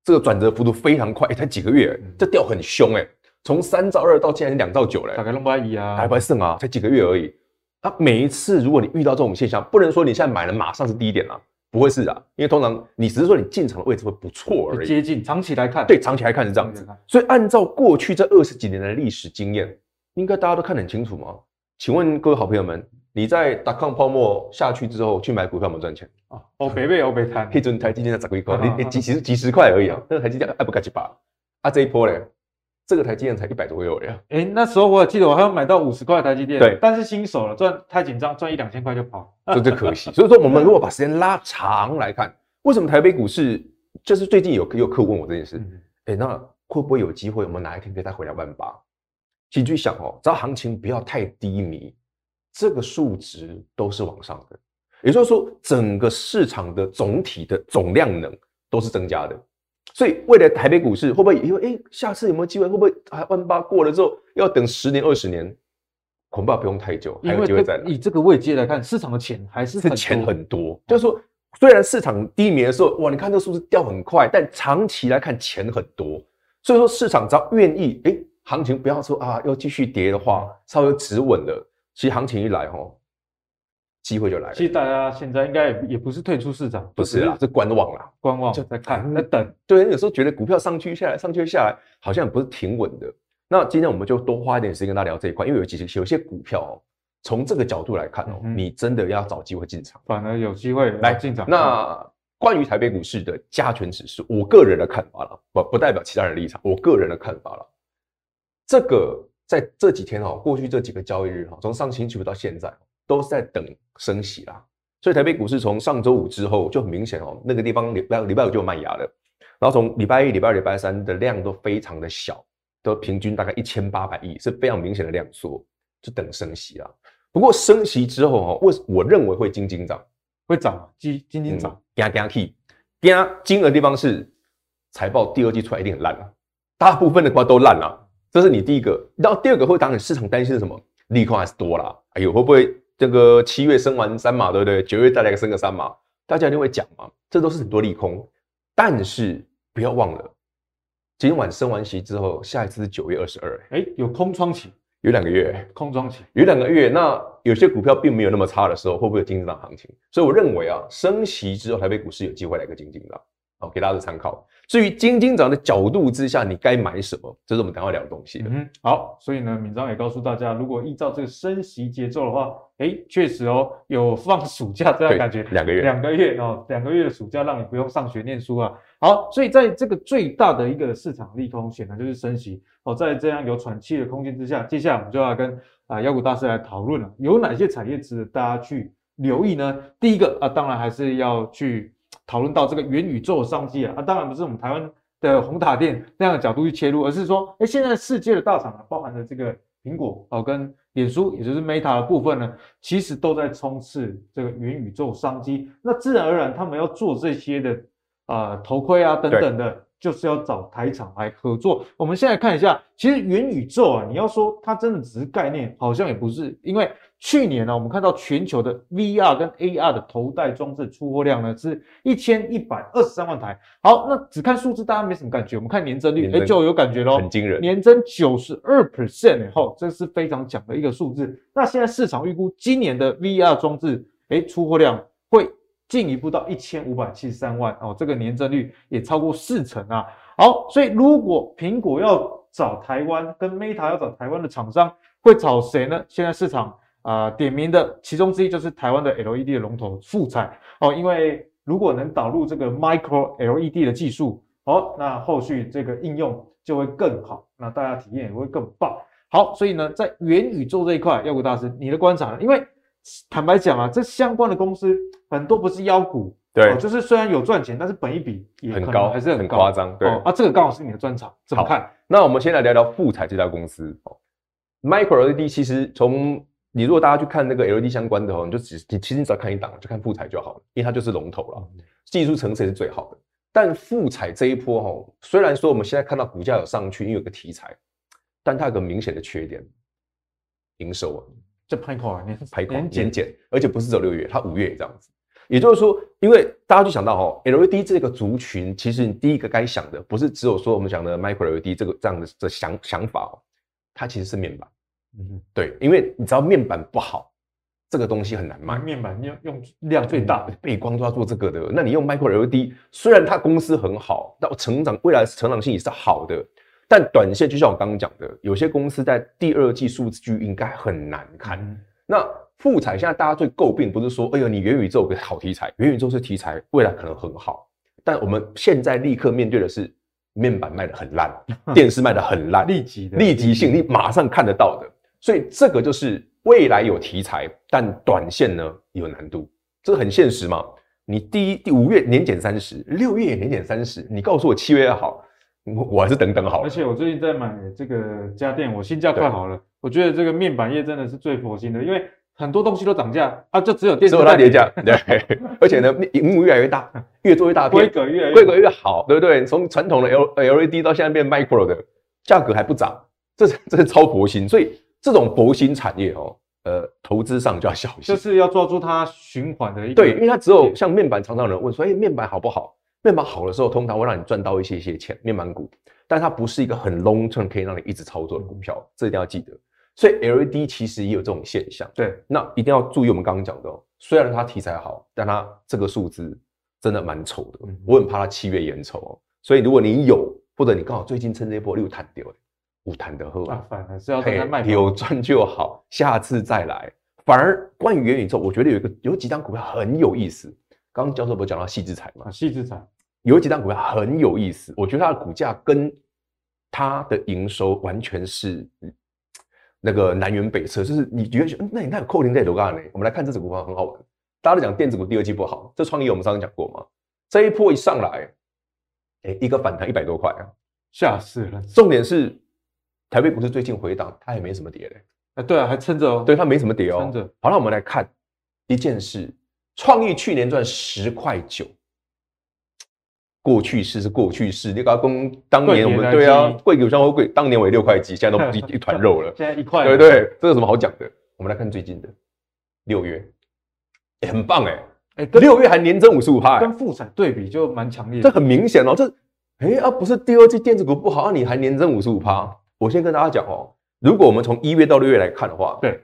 这个转折幅度非常快，欸、才几个月，这掉很凶哎，从三兆二到现在两兆九嘞，大概两百亿啊，还不剩啊，才几个月而已。啊，每一次如果你遇到这种现象，不能说你现在买了马上是低点啊，不会是啊，因为通常你只是说你进场的位置会不错而已。接近长期来看，对，长期来看是这样子。所以按照过去这二十几年的历史经验，应该大家都看得很清楚吗？请问各位好朋友们，你在 dotcom 泡沫下去之后去买股票有没有赚钱啊？哦，北北哦北台，一尊台积电才十几块，你几十几十块而已啊，那个台积电还不该几把啊？这一波嘞？这个台积电才一百多右呀！哎，那时候我记得我还要买到五十块台积电，对，但是新手了，赚太紧张，赚一两千块就跑，这就可惜。所以说，我们如果把时间拉长来看，为什么台北股市就是最近有有客户问我这件事？哎、嗯，那会不会有机会，我们哪一天可以再回两万八？其实去想哦，只要行情不要太低迷，这个数值都是往上的，也就是说，整个市场的总体的总量能都是增加的。所以未来台北股市会不会因为哎，下次有没有机会？会不会啊？万八过了之后要等十年二十年，恐怕不用太久，还有机会再来。以这个位阶来看，市场的钱还是是钱很多。就是说，虽然市场低迷的时候，哇，你看这个数字掉很快，但长期来看钱很多。所以说，市场只要愿意，哎，行情不要说啊要继续跌的话，稍微止稳了，其实行情一来哈。机会就来了。其实大家现在应该也也不是退出市场，不是啦，是观望啦，观望就在看，在等。对，有时候觉得股票上去下来，上去下来，好像不是挺稳的。那今天我们就多花一点时间跟大家聊这一块，因为有几有些股票哦，从这个角度来看哦，你真的要找机会进场，反而有机会来进场。那关于台北股市的加权指数，我个人的看法了，不不代表其他人的立场，我个人的看法了。这个在这几天哦，过去这几个交易日哈，从上星期五到现在。都是在等升息啦，所以台北股市从上周五之后就很明显哦，那个地方礼拜礼拜五就有卖压了，然后从礼拜一、礼拜二、礼拜三的量都非常的小，都平均大概一千八百亿，是非常明显的量缩，就等升息啦。不过升息之后哈，为我认为会金金涨，会涨啊，金金金涨，惊惊 key，惊惊的地方是财报第二季出来一定很烂啊，大部分的话都烂了，这是你第一个。然后第二个会当然市场担心的什么？利空还是多啦，哎呦会不会这个七月升完三码，对不对？九月再来个升个三码，大家一定会讲嘛，这都是很多利空。但是不要忘了，今晚升完息之后，下一次是九月二十二，哎，有空窗期。有两个月，空窗期有两个月，那有些股票并没有那么差的时候，会不会有惊涨行情？所以我认为啊，升息之后，台北股市有机会来个惊惊涨，好，给大家的参考。至于金金涨的角度之下，你该买什么？这是我们等会聊的东西。嗯，好，所以呢，敏章也告诉大家，如果依照这个升息节奏的话，哎，确实哦，有放暑假这样感觉，两个月，两个月哦，两个月的暑假让你不用上学念书啊。好，所以在这个最大的一个市场利空，显然就是升息哦，在这样有喘气的空间之下，接下来我们就要跟啊妖股大师来讨论了，有哪些产业值得大家去留意呢？第一个啊，当然还是要去。讨论到这个元宇宙商机啊，啊，当然不是我们台湾的红塔店那样的角度去切入，而是说，哎，现在世界的大厂啊，包含了这个苹果哦，跟脸书，也就是 Meta 的部分呢，其实都在冲刺这个元宇宙商机。那自然而然，他们要做这些的啊、头盔啊等等的，就是要找台厂来合作。我们现在看一下，其实元宇宙啊，你要说它真的只是概念，好像也不是，因为。去年呢，我们看到全球的 VR 跟 AR 的头戴装置出货量呢是一千一百二十三万台。好，那只看数字大家没什么感觉，我们看年增率，哎，就有感觉喽，很惊人，年增九十二 percent 以后，这是非常强的一个数字。那现在市场预估今年的 VR 装置，哎，出货量会进一步到一千五百七十三万哦，这个年增率也超过四成啊。好，所以如果苹果要找台湾，跟 Meta 要找台湾的厂商，会找谁呢？现在市场。啊、呃，点名的其中之一就是台湾的 LED 的龙头富彩哦，因为如果能导入这个 Micro LED 的技术，哦，那后续这个应用就会更好，那大家体验也会更棒。好，所以呢，在元宇宙这一块，耀股大师你的观察呢？因为坦白讲啊，这相关的公司很多不是妖股，对、哦，就是虽然有赚钱，但是本一比也很高，还是很高夸张。对哦，啊，这个刚好是你的专长，怎么看？那我们先来聊聊富彩这家公司。哦，Micro LED 其实从你如果大家去看那个 LED 相关的哦，你就只你其实你只要看一档，就看富彩就好了，因为它就是龙头了，技术层次也是最好的。但富彩这一波哈，虽然说我们现在看到股价有上去，因为有个题材，但它有个明显的缺点，营收啊，这排款年排款年减，而且不是只有六月，它五月也这样子。也就是说，因为大家就想到哦，LED 这个族群，其实你第一个该想的不是只有说我们讲的 Micro LED 这个这样的的想想法哦，它其实是面板。嗯，对，因为你知道面板不好，这个东西很难卖。面板用用量最大，背光都要做这个的。那你用 Micro LED，虽然它公司很好，那成长未来成长性也是好的，但短线就像我刚刚讲的，有些公司在第二季数据应该很难看。嗯、那富采现在大家最诟病不是说，哎呦，你元宇宙有个好题材，元宇宙是题材，未来可能很好，但我们现在立刻面对的是面板卖得很烂，电视卖得很烂，立即的立即性，你马上看得到的。所以这个就是未来有题材，但短线呢有难度，这个很现实嘛。你第一第五月年减三十，六月也年减三十，你告诉我七月要好，我我还是等等好。而且我最近在买这个家电，我心价快好了。我觉得这个面板业真的是最佛心的，因为很多东西都涨价啊，就只有电视它跌价。对，而且呢，荧幕越来越大，越做越大，规格越规格越好，对不对？从传统的 L LED 到现在变 Micro 的，价格还不涨，这是这是超佛心，所以。这种佛心产业哦，呃，投资上就要小心，就是要抓住它循环的一个。对，因为它只有像面板，常常有人问说，哎，面板好不好？面板好的时候，通常会让你赚到一些些钱，面板股，但它不是一个很 long term 可以让你一直操作的股票，这一定要记得。所以 LED 其实也有这种现象。对，那一定要注意我们刚刚讲的哦，虽然它题材好，但它这个数字真的蛮丑的，我很怕它七月延丑哦。所以如果你有，或者你刚好最近趁这一波又弹掉了。不谈的喝啊，反而是要跟他卖，有赚就好，下次再来。反而关于元宇宙，我觉得有一个有几档股票很有意思。刚刚教授不是讲到矽智财吗？矽智财有几档股票很有意思，我觉得它的股价跟它的营收完全是那个南辕北辙。就是你觉得，那你那有扣零在多干呢？我们来看这只股票很好玩。大家都讲电子股第二季不好，这创意我们上次讲过嘛？这一波一上来，哎，一个反弹一百多块啊，吓死了。重点是。台北股市最近回档，它也没什么跌嘞，哎，对啊，还撑着哦，对，它没什么跌哦，撑着。好，那我们来看一件事，创意去年赚十块九。过去式是过去式，你刚刚当年我们对啊，贵给像贵，当年我也六块几，现在都 一一团肉了。现在一块，对对，这有什么好讲的？我们来看最近的六月，欸、很棒哎、欸，哎、欸，六月还年增五十五趴，跟复产对比就蛮强烈。这很明显哦，这哎、欸、啊，不是第二季电子股不好啊，你还年增五十五趴。我先跟大家讲哦，如果我们从一月到六月来看的话，对，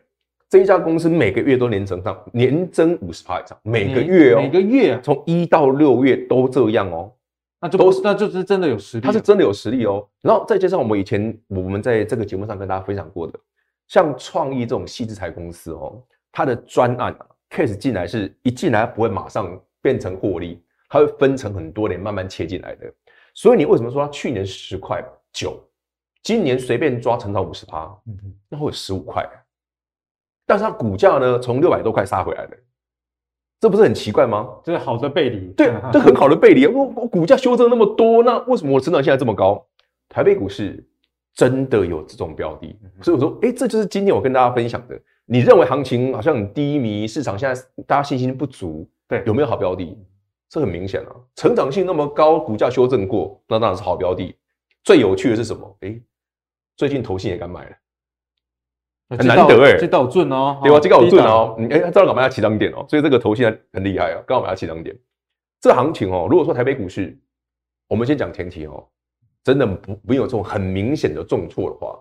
这一家公司每个月都年增上，年增五十趴以上，每个月哦，每个月从一到六月都这样哦。那就都是，那就是真的有实力，他是真的有实力哦。然后再加上我们以前我们在这个节目上跟大家分享过的，像创意这种细制材公司哦，它的专案啊，case 进来是一进来不会马上变成获利，它会分成很多年慢慢切进来的。所以你为什么说它去年十块九，今年随便抓成长五十趴，嗯哼，那会有十五块，但是它股价呢从六百多块杀回来了。这不是很奇怪吗？这是好的背离，对，这很好的背离。我我股价修正那么多，那为什么我成长现在这么高？台北股市真的有这种标的，所以我说，哎，这就是今天我跟大家分享的。你认为行情好像很低迷，市场现在大家信心不足，对，有没有好标的？这很明显啊，成长性那么高，股价修正过，那当然是好标的。最有趣的是什么？哎，最近投信也敢买了。很难得哎、欸，这倒准哦，对吧？这个好准哦，你哎，知道干嘛要起涨点哦，所以这个头现在很厉害啊，刚好要起涨点。这行情哦，如果说台北股市，我们先讲前提哦，真的不没有这种很明显的重挫的话，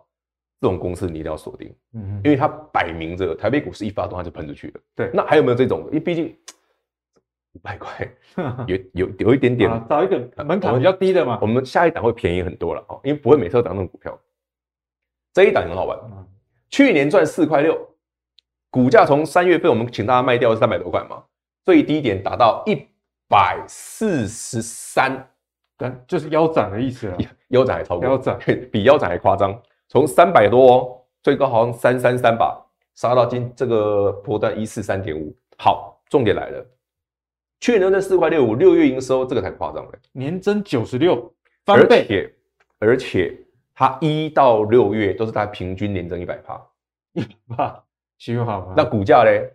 这种公司你一定要锁定，嗯嗯，因为它摆明着台北股市一发动它就喷出去了。对，那还有没有这种？因为毕竟五百块，有有有一点点，找一个门槛比较低的嘛。我们下一档会便宜很多了哦，因为不会每次都涨那种股票，这一档很好玩。去年赚四块六，股价从三月份我们请大家卖掉三百多块嘛，最低点达到一百四十三，但就是腰斩的意思啊，腰斩还超过腰斩，比腰斩还夸张，从三百多哦，最高好像三三三吧，杀到今这个波段一四三点五。好，重点来了，去年的四块六五，六月营收这个才夸张嘞，年增九十六，翻倍，而且而且。它一到六月都是它平均年增一百趴，一百趴，信用好吗？那股价嘞，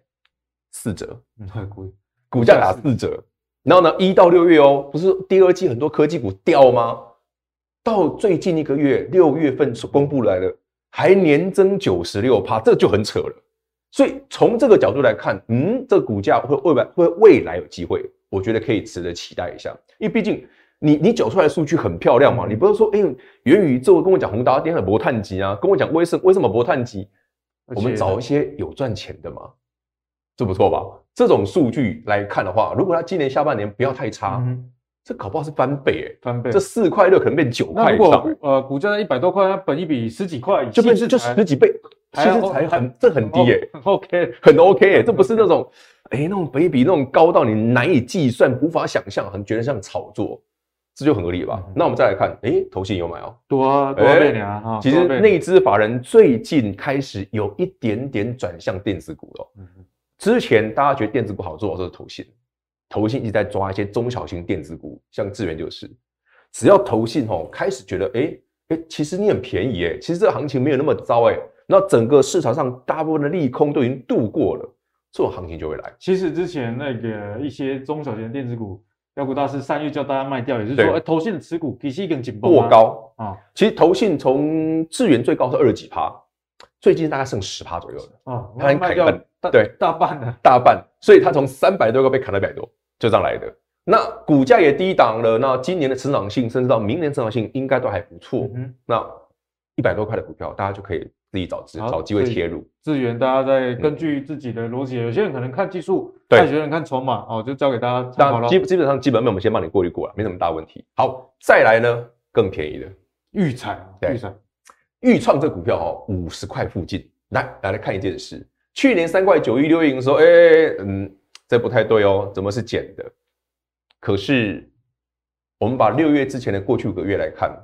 四折，太贵，股价打四折。然后呢，一到六月哦，不是第二季很多科技股掉吗？到最近一个月，六月份公布来了，还年增九十六趴，这就很扯了。所以从这个角度来看，嗯，这个股价会未来会未来有机会，我觉得可以值得期待一下，因为毕竟。你你缴出来的数据很漂亮嘛？你不是说，哎、欸，元宇宙跟我讲宏达电很博碳级啊，跟我讲威盛为什么博碳级？我们找一些有赚钱的嘛，这不错吧？这种数据来看的话，如果它今年下半年不要太差，嗯、这搞不好是翻倍哎、欸，翻倍，这四块六可能变九块。以上呃股价在一百多块，它本一比十几块，就变成就十几倍，其实才很、哦、这很低哎、OK，很 OK 这不是那种哎、欸、那种本一比那种高到你难以计算、无法想象，很觉得像炒作。这就很合理吧？嗯、那我们再来看，哎，投信有买哦，多啊，多倍啊！哈，其实内资法人最近开始有一点点转向电子股了。之前大家觉得电子股好做，都是投信，投信一直在抓一些中小型电子股，像智源就是，只要投信哦开始觉得，哎哎，其实你很便宜哎，其实这个行情没有那么糟哎，那整个市场上大部分的利空都已经度过了，这种行情就会来。其实之前那个一些中小型电子股。飙股大师三月叫大家卖掉，也就是说，哎，投信的持股比起一根紧绷过高啊。其实投信从智源最高是二十几趴，最近大概剩十趴左右的啊，它砍一半，对，大半呢，大半。所以它从三百多个被砍到一百多，就这样来的。那股价也低档了，那今年的成长性，甚至到明年成长性，应该都还不错。嗯，那一百多块的股票，大家就可以。自己找机找机会切入，资源大家再根据自己的逻辑，有些人可能看技术，对，有些人看筹码，哦，就交给大家参考了。基基本上基本面我们先帮你过滤过了，没什么大问题。好，再来呢，更便宜的预产，预产，预创这股票哦，五十块附近，来来来看一件事，去年三块九一六营收，哎，嗯，这不太对哦，怎么是减的？可是我们把六月之前的过去五个月来看。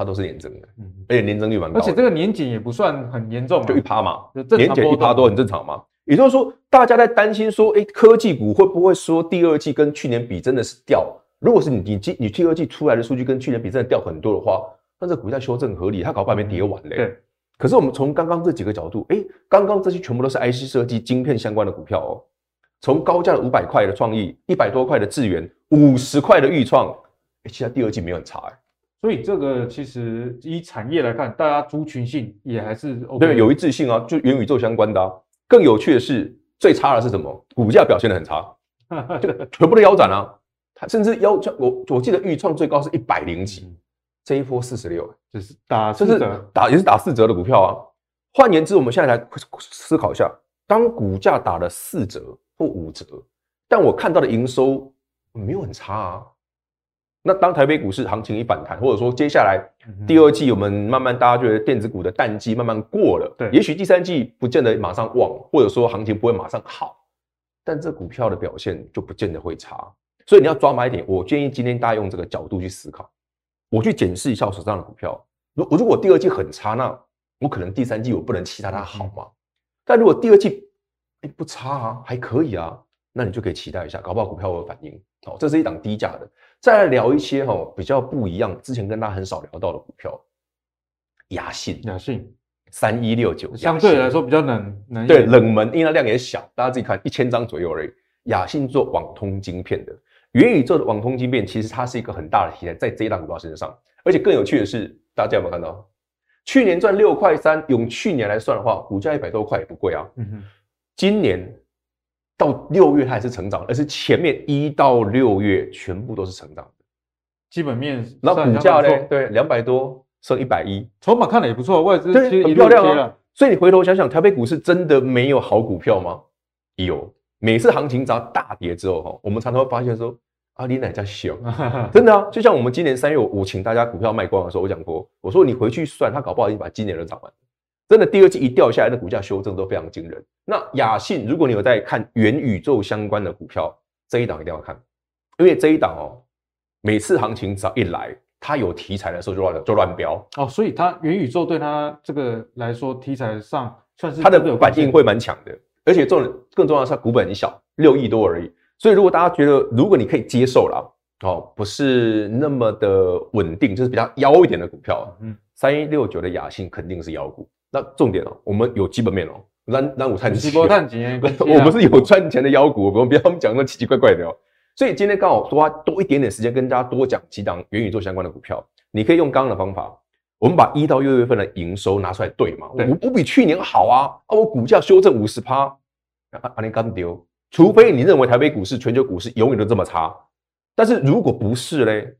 它都是年增的，而且年增率蛮高，而且这个年减也不算很严重，就一趴嘛，年减一趴都很正常嘛。也就是说，大家在担心说，哎，科技股会不会说第二季跟去年比真的是掉？如果是你你你第二季出来的数据跟去年比真的掉很多的话，那这股价修正合理，它搞半边跌完嘞。对，可是我们从刚刚这几个角度，哎，刚刚这些全部都是 IC 设计晶片相关的股票哦。从高价的五百块的创意，一百多块的智源，五十块的预创，哎，其他第二季没有很差哎。所以这个其实以产业来看，大家族群性也还是 OK。对，有一致性啊，就元宇宙相关的啊。更有趣的是，最差的是什么？股价表现的很差，就全部都腰斩啊。它甚至腰，我我记得预创最高是一百零几。这一波四十六，就是打四折，打也是打四折的股票啊。换言之，我们现在来思考一下，当股价打了四折或五折，但我看到的营收没有很差啊。那当台北股市行情一反弹，或者说接下来第二季我们慢慢大家觉得电子股的淡季慢慢过了，对，也许第三季不见得马上旺，或者说行情不会马上好，但这股票的表现就不见得会差。所以你要抓买点，我建议今天大家用这个角度去思考。我去检视一下我手上的股票，如如果第二季很差，那我可能第三季我不能期待它好嘛。但如果第二季哎不差啊，还可以啊，那你就可以期待一下，搞不好股票会有反应。好，这是一档低价的。再来聊一些哈比较不一样，之前跟大家很少聊到的股票，雅信，雅信三一六九，相对来说比较冷，冷对冷门，因为它量也小，大家自己看一千张左右而已。雅信做网通晶片的。元宇宙的网通晶片，其实它是一个很大的题材，在这一档股票身上。而且更有趣的是，大家有没有看到？去年赚六块三，用去年来算的话，股价一百多块也不贵啊。嗯哼。今年到六月它也是成长，而是前面一到六月全部都是成长的。基本面，那股价呢？对，两百多升一百一，筹码看了也不错，外资对很漂亮啊。所以你回头想想，台北股市真的没有好股票吗？有。每次行情只要大跌之后，哈，我们常常会发现说，啊，你哪家小？真的啊，就像我们今年三月，我请大家股票卖光的时候，我讲过，我说你回去算，他搞不好已经把今年都涨完。真的，第二季一掉下来，那股价修正都非常惊人。那雅信，如果你有在看元宇宙相关的股票，这一档一定要看，因为这一档哦，每次行情只要一来，它有题材的时候就乱就乱飙哦，所以它元宇宙对它这个来说，题材上算是它的反应会蛮强的。而且重更重要的是，股本很小，六亿多而已。所以如果大家觉得，如果你可以接受了，哦，不是那么的稳定，就是比较妖一点的股票，嗯，三一六九的雅信肯定是妖股。那重点哦，我们有基本面哦，让让我探几，我们是有赚钱的妖股，我们不要讲那奇奇怪怪的哦。所以今天刚好花多一点点时间跟大家多讲几档元宇宙相关的股票，你可以用刚刚的方法。我们把一到六月份的营收拿出来对嘛？我我比去年好啊！啊，我股价修正五十趴，啊啊，你刚丢，除非你认为台北股市、全球股市永远都这么差，但是如果不是嘞，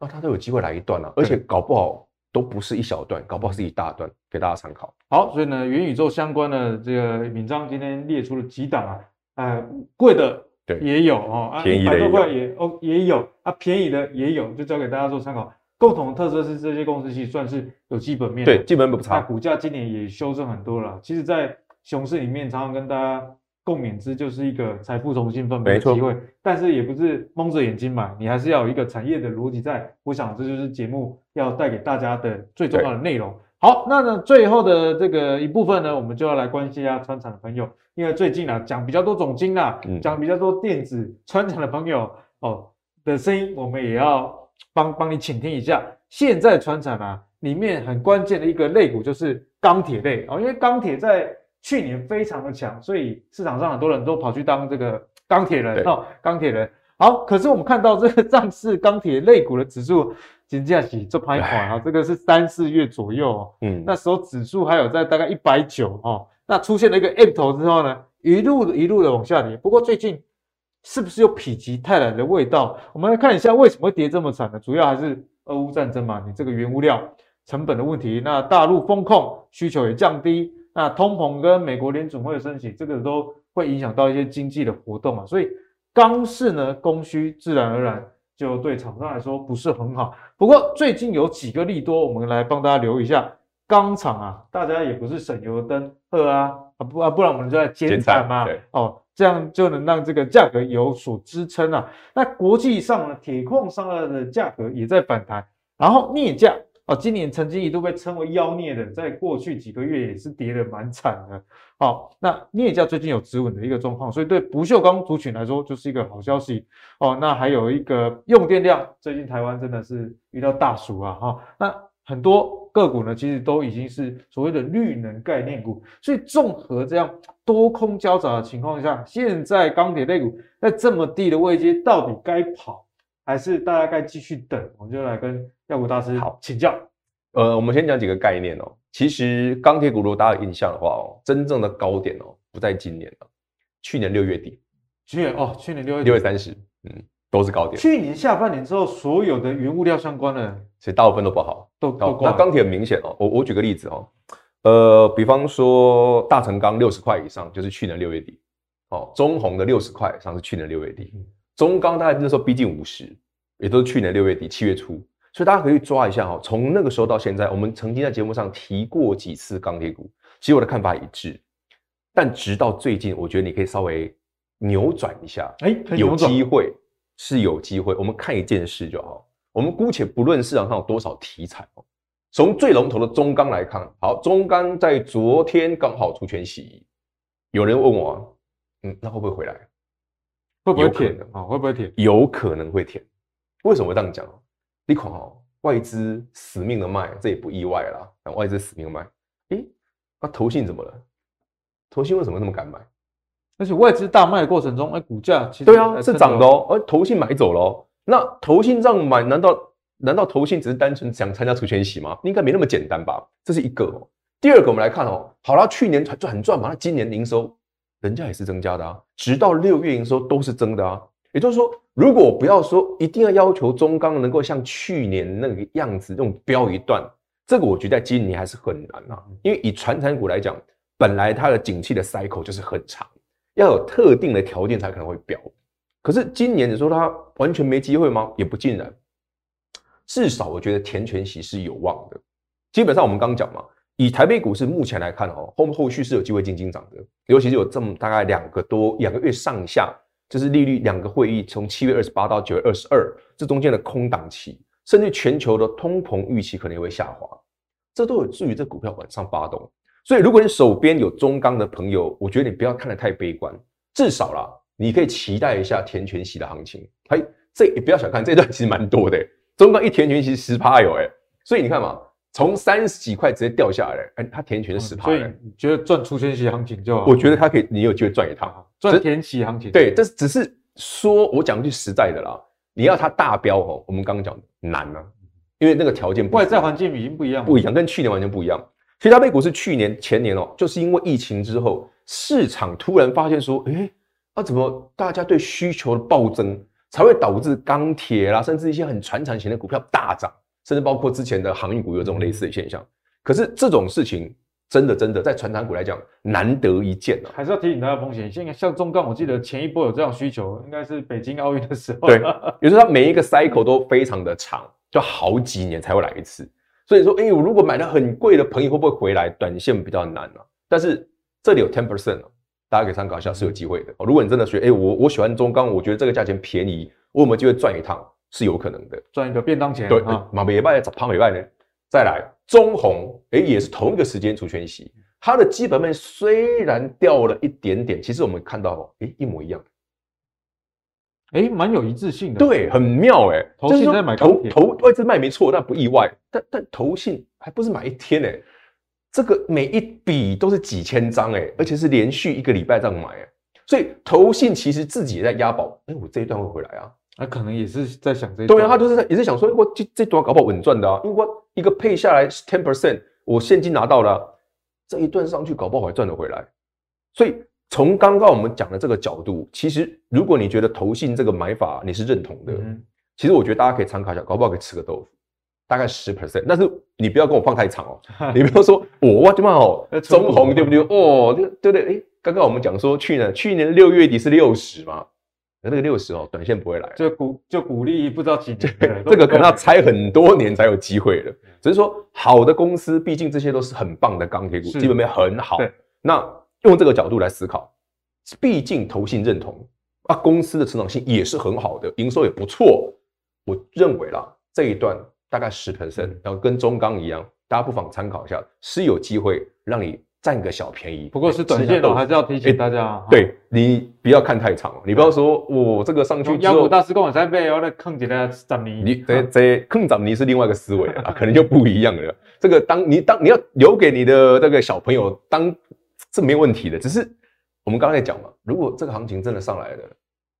那它都有机会来一段啊，而且搞不好都不是一小段，搞不好是一大段，给大家参考。好，所以呢，元宇宙相关的这个敏章今天列出了几档啊，呃，贵的也有哦，便宜的也有，也哦也有啊，便宜的也有，就交给大家做参考。共同的特色是这些公司其实算是有基本面，对，基本面不差。股价今年也修正很多了。其实，在熊市里面，常常跟大家共勉之，就是一个财富重新分配的机会。但是也不是蒙着眼睛买，你还是要有一个产业的逻辑在。我想这就是节目要带给大家的最重要的内容。好，那呢最后的这个一部分呢，我们就要来关心一下川产的朋友，因为最近啊讲比较多总经啊，讲比较多电子川产的朋友哦的声音，我们也要。帮帮你倾听一下，现在川产啊，里面很关键的一个类股就是钢铁类哦，因为钢铁在去年非常的强，所以市场上很多人都跑去当这个 钢铁人哦，钢铁人。好，可是我们看到这个上市钢铁类股的指数，金价起这拍款啊，这个是三四月左右哦，嗯，那时候指数还有在大概一百九哦，那出现了一个 M 头之后呢，一路一路的往下跌，不过最近。是不是有否极泰来的味道？我们来看一下为什么会跌这么惨呢？主要还是俄乌战争嘛，你这个原物料成本的问题。那大陆风控需求也降低，那通膨跟美国联准会的升息，这个都会影响到一些经济的活动嘛。所以钢市呢，供需自然而然就对厂商来说不是很好。不过最近有几个利多，我们来帮大家留一下。钢厂啊，大家也不是省油灯喝啊，啊不啊，不然我们就在减产嘛。哦。这样就能让这个价格有所支撑啊。那国际上呢，铁矿砂的价格也在反弹，然后镍价哦，今年曾经一度被称为妖孽的，在过去几个月也是跌得蛮惨的。好，那镍价最近有止稳的一个状况，所以对不锈钢族群来说就是一个好消息哦。那还有一个用电量，最近台湾真的是遇到大暑啊哈。那很多。个股呢，其实都已经是所谓的绿能概念股。所以综合这样多空交杂的情况下，现在钢铁类股在这么低的位阶，到底该跑还是大家该继续等？我们就来跟妖股大师好请教。呃，我们先讲几个概念哦。其实钢铁股如果大家有印象的话哦，真正的高点哦不在今年了，去年六月底，去年哦，去年六月六月三十，嗯。都是高点。去年下半年之后，所有的原物料相关的，其实大部分都不好，都都挂。那钢铁很明显哦，我我举个例子哦，呃，比方说大成钢六十块以上，就是去年六月底，哦，中红的六十块以上是去年六月底，中钢大概那时候逼近五十，也都是去年六月底七月初，所以大家可以抓一下哈，从那个时候到现在，我们曾经在节目上提过几次钢铁股，其实我的看法一致，但直到最近，我觉得你可以稍微扭转一下，哎，有机会。是有机会，我们看一件事就好。我们姑且不论市场上有多少题材哦，从最龙头的中钢来看，好，中钢在昨天刚好除权息益。有人问我，嗯，那会不会回来？会不会填啊？会不会填？有可能会填。为什么会这样讲？你看哦，外资死命的卖，这也不意外啦。外资死命卖，诶，那投信怎么了？投信为什么那么敢买？而且外资大卖的过程中，哎，股价其实对啊是涨的哦，而投信买走了哦。那投信这样买，难道难道投信只是单纯想参加除权息吗？应该没那么简单吧？这是一个哦。第二个，我们来看哦，好了，去年赚很赚嘛，那今年营收人家也是增加的啊，直到六月营收都是增的啊。也就是说，如果不要说一定要要求中钢能够像去年那个样子，那种飙一段，这个我觉得在今年还是很难啊。因为以传产股来讲，本来它的景气的 cycle 就是很长。要有特定的条件才可能会飙，可是今年你说它完全没机会吗？也不尽然，至少我觉得填权息是有望的。基本上我们刚讲嘛，以台北股市目前来看哦，后后续是有机会进进涨的，尤其是有这么大概两个多两个月上下，就是利率两个会议从七月二十八到九月二十二这中间的空档期，甚至全球的通膨预期可能也会下滑，这都有助于这股票往上发动。所以，如果你手边有中钢的朋友，我觉得你不要看得太悲观，至少啦，你可以期待一下填权息的行情。哎，这也不要小看这段，其实蛮多的。中钢一填权息十趴有哎，所以你看嘛，从三十几块直接掉下来，哎，它填权是十趴。所以你觉得赚除权息行情就好？我觉得它可以，你有机会赚一趟。赚填息行情。对，这只是说我讲句实在的啦，你要它大标哦，我们刚刚讲难啊，因为那个条件外在环境已经不一样，不一样，跟去年完全不一样。其实台北股市去年前年哦，就是因为疫情之后，市场突然发现说，哎，那怎么大家对需求的暴增，才会导致钢铁啦，甚至一些很传产型的股票大涨，甚至包括之前的航运股有这种类似的现象。可是这种事情真的真的在传产股来讲难得一见啊，还是要提醒大家风险。现在像中钢，我记得前一波有这样需求，应该是北京奥运的时候。对，也就是它每一个 cycle 都非常的长，就好几年才会来一次。所以说，哎，我如果买的很贵的朋友会不会回来？短线比较难啊。但是这里有 ten percent 大家可以参考一下，是有机会的。如果你真的觉得，哎，我我喜欢中钢，我觉得这个价钱便宜，我有没有机会赚一趟？是有可能的，赚一个便当钱。对，马尾拜找旁尾拜呢？再来中鸿，哎，也是同一个时间除权息，它的基本面虽然掉了一点点，其实我们看到，哎，一模一样。哎，蛮有一致性的，对，很妙哎、欸。投信在买投投外资卖没错，但不意外。但但投信还不是买一天哎、欸，这个每一笔都是几千张哎、欸，而且是连续一个礼拜这样买所以投信其实自己也在押宝。哎，我这一段会回来啊，那可能也是在想这一段。对啊，他就是在也是想说，我这这段搞不好稳赚的啊，因为我一个配下来是 ten percent，我现金拿到了，这一段上去搞不好还赚得回来，所以。从刚刚我们讲的这个角度，其实如果你觉得投信这个买法你是认同的，嗯、其实我觉得大家可以参考一下，搞不好可以吃个豆腐，大概十 percent。但是你不要跟我放太长哦，你不要说我哇这么好，中红对不对？哦，对对对，哎，刚刚我们讲说去年去年六月底是六十嘛，那个六十哦，短线不会来，就鼓就鼓励不知道几年，这个可能要猜很多年才有机会的。只是说好的公司，毕竟这些都是很棒的钢铁股，基本面很好，那。用这个角度来思考，毕竟投信认同啊，公司的成长性也是很好的，营收也不错。我认为啦，这一段大概十 percent，然后跟中钢一样，大家不妨参考一下，是有机会让你占个小便宜。不过是短线的，还是要提醒大家。对，你不要看太长，你不要说我这个上去之后，妖股大师跟我三倍，我来坑几个涨泥。你这这坑涨泥是另外一个思维啊，可能就不一样了。这个当你当你要留给你的这个小朋友当是没有问题的，只是我们刚才讲嘛，如果这个行情真的上来了，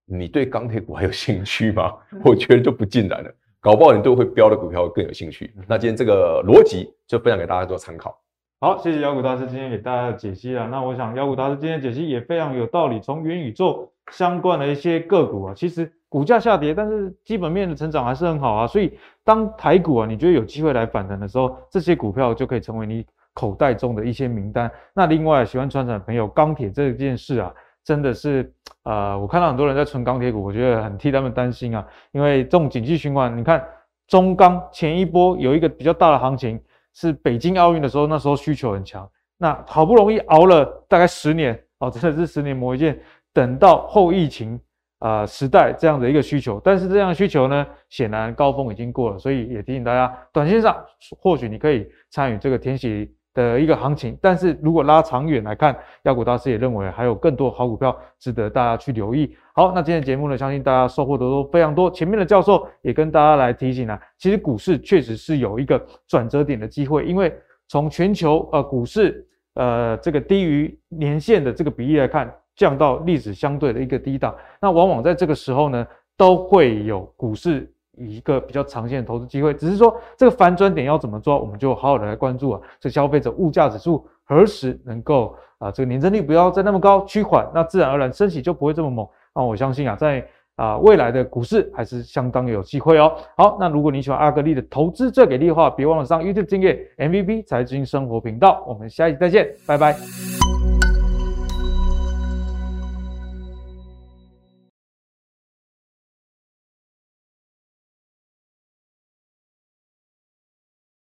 你对钢铁股还有兴趣吗？我觉得就不尽然了。搞不好你对会飙的股票更有兴趣。那今天这个逻辑就分享给大家做参考。好，谢谢妖股大师今天给大家的解析啊。那我想妖股大师今天解析也非常有道理。从元宇宙相关的一些个股啊，其实股价下跌，但是基本面的成长还是很好啊。所以当台股啊，你觉得有机会来反弹的时候，这些股票就可以成为你口袋中的一些名单。那另外喜欢传产的朋友，钢铁这件事啊，真的是。呃，我看到很多人在存钢铁股，我觉得很替他们担心啊，因为这种景气循环，你看中钢前一波有一个比较大的行情，是北京奥运的时候，那时候需求很强，那好不容易熬了大概十年，哦，真的是十年磨一剑，等到后疫情啊、时代这样的一个需求，但是这样的需求呢，显然高峰已经过了，所以也提醒大家，短线上或许你可以参与这个填息。的一个行情，但是如果拉长远来看，亚股大师也认为还有更多好股票值得大家去留意。好，那今天节目呢，相信大家收获的都非常多。前面的教授也跟大家来提醒啊，其实股市确实是有一个转折点的机会，因为从全球呃股市呃这个低于年线的这个比例来看，降到历史相对的一个低档，那往往在这个时候呢，都会有股市。一个比较长线的投资机会，只是说这个反转点要怎么抓，我们就好好的来关注啊。这消费者物价指数何时能够啊，这个年增率不要再那么高，趋缓，那自然而然升息就不会这么猛。那我相信啊，在啊未来的股市还是相当有机会哦。好，那如果你喜欢阿格力的投资最给力的话，别忘了上 YouTube 订阅 MVP 财经生活频道。我们下一期再见，拜拜。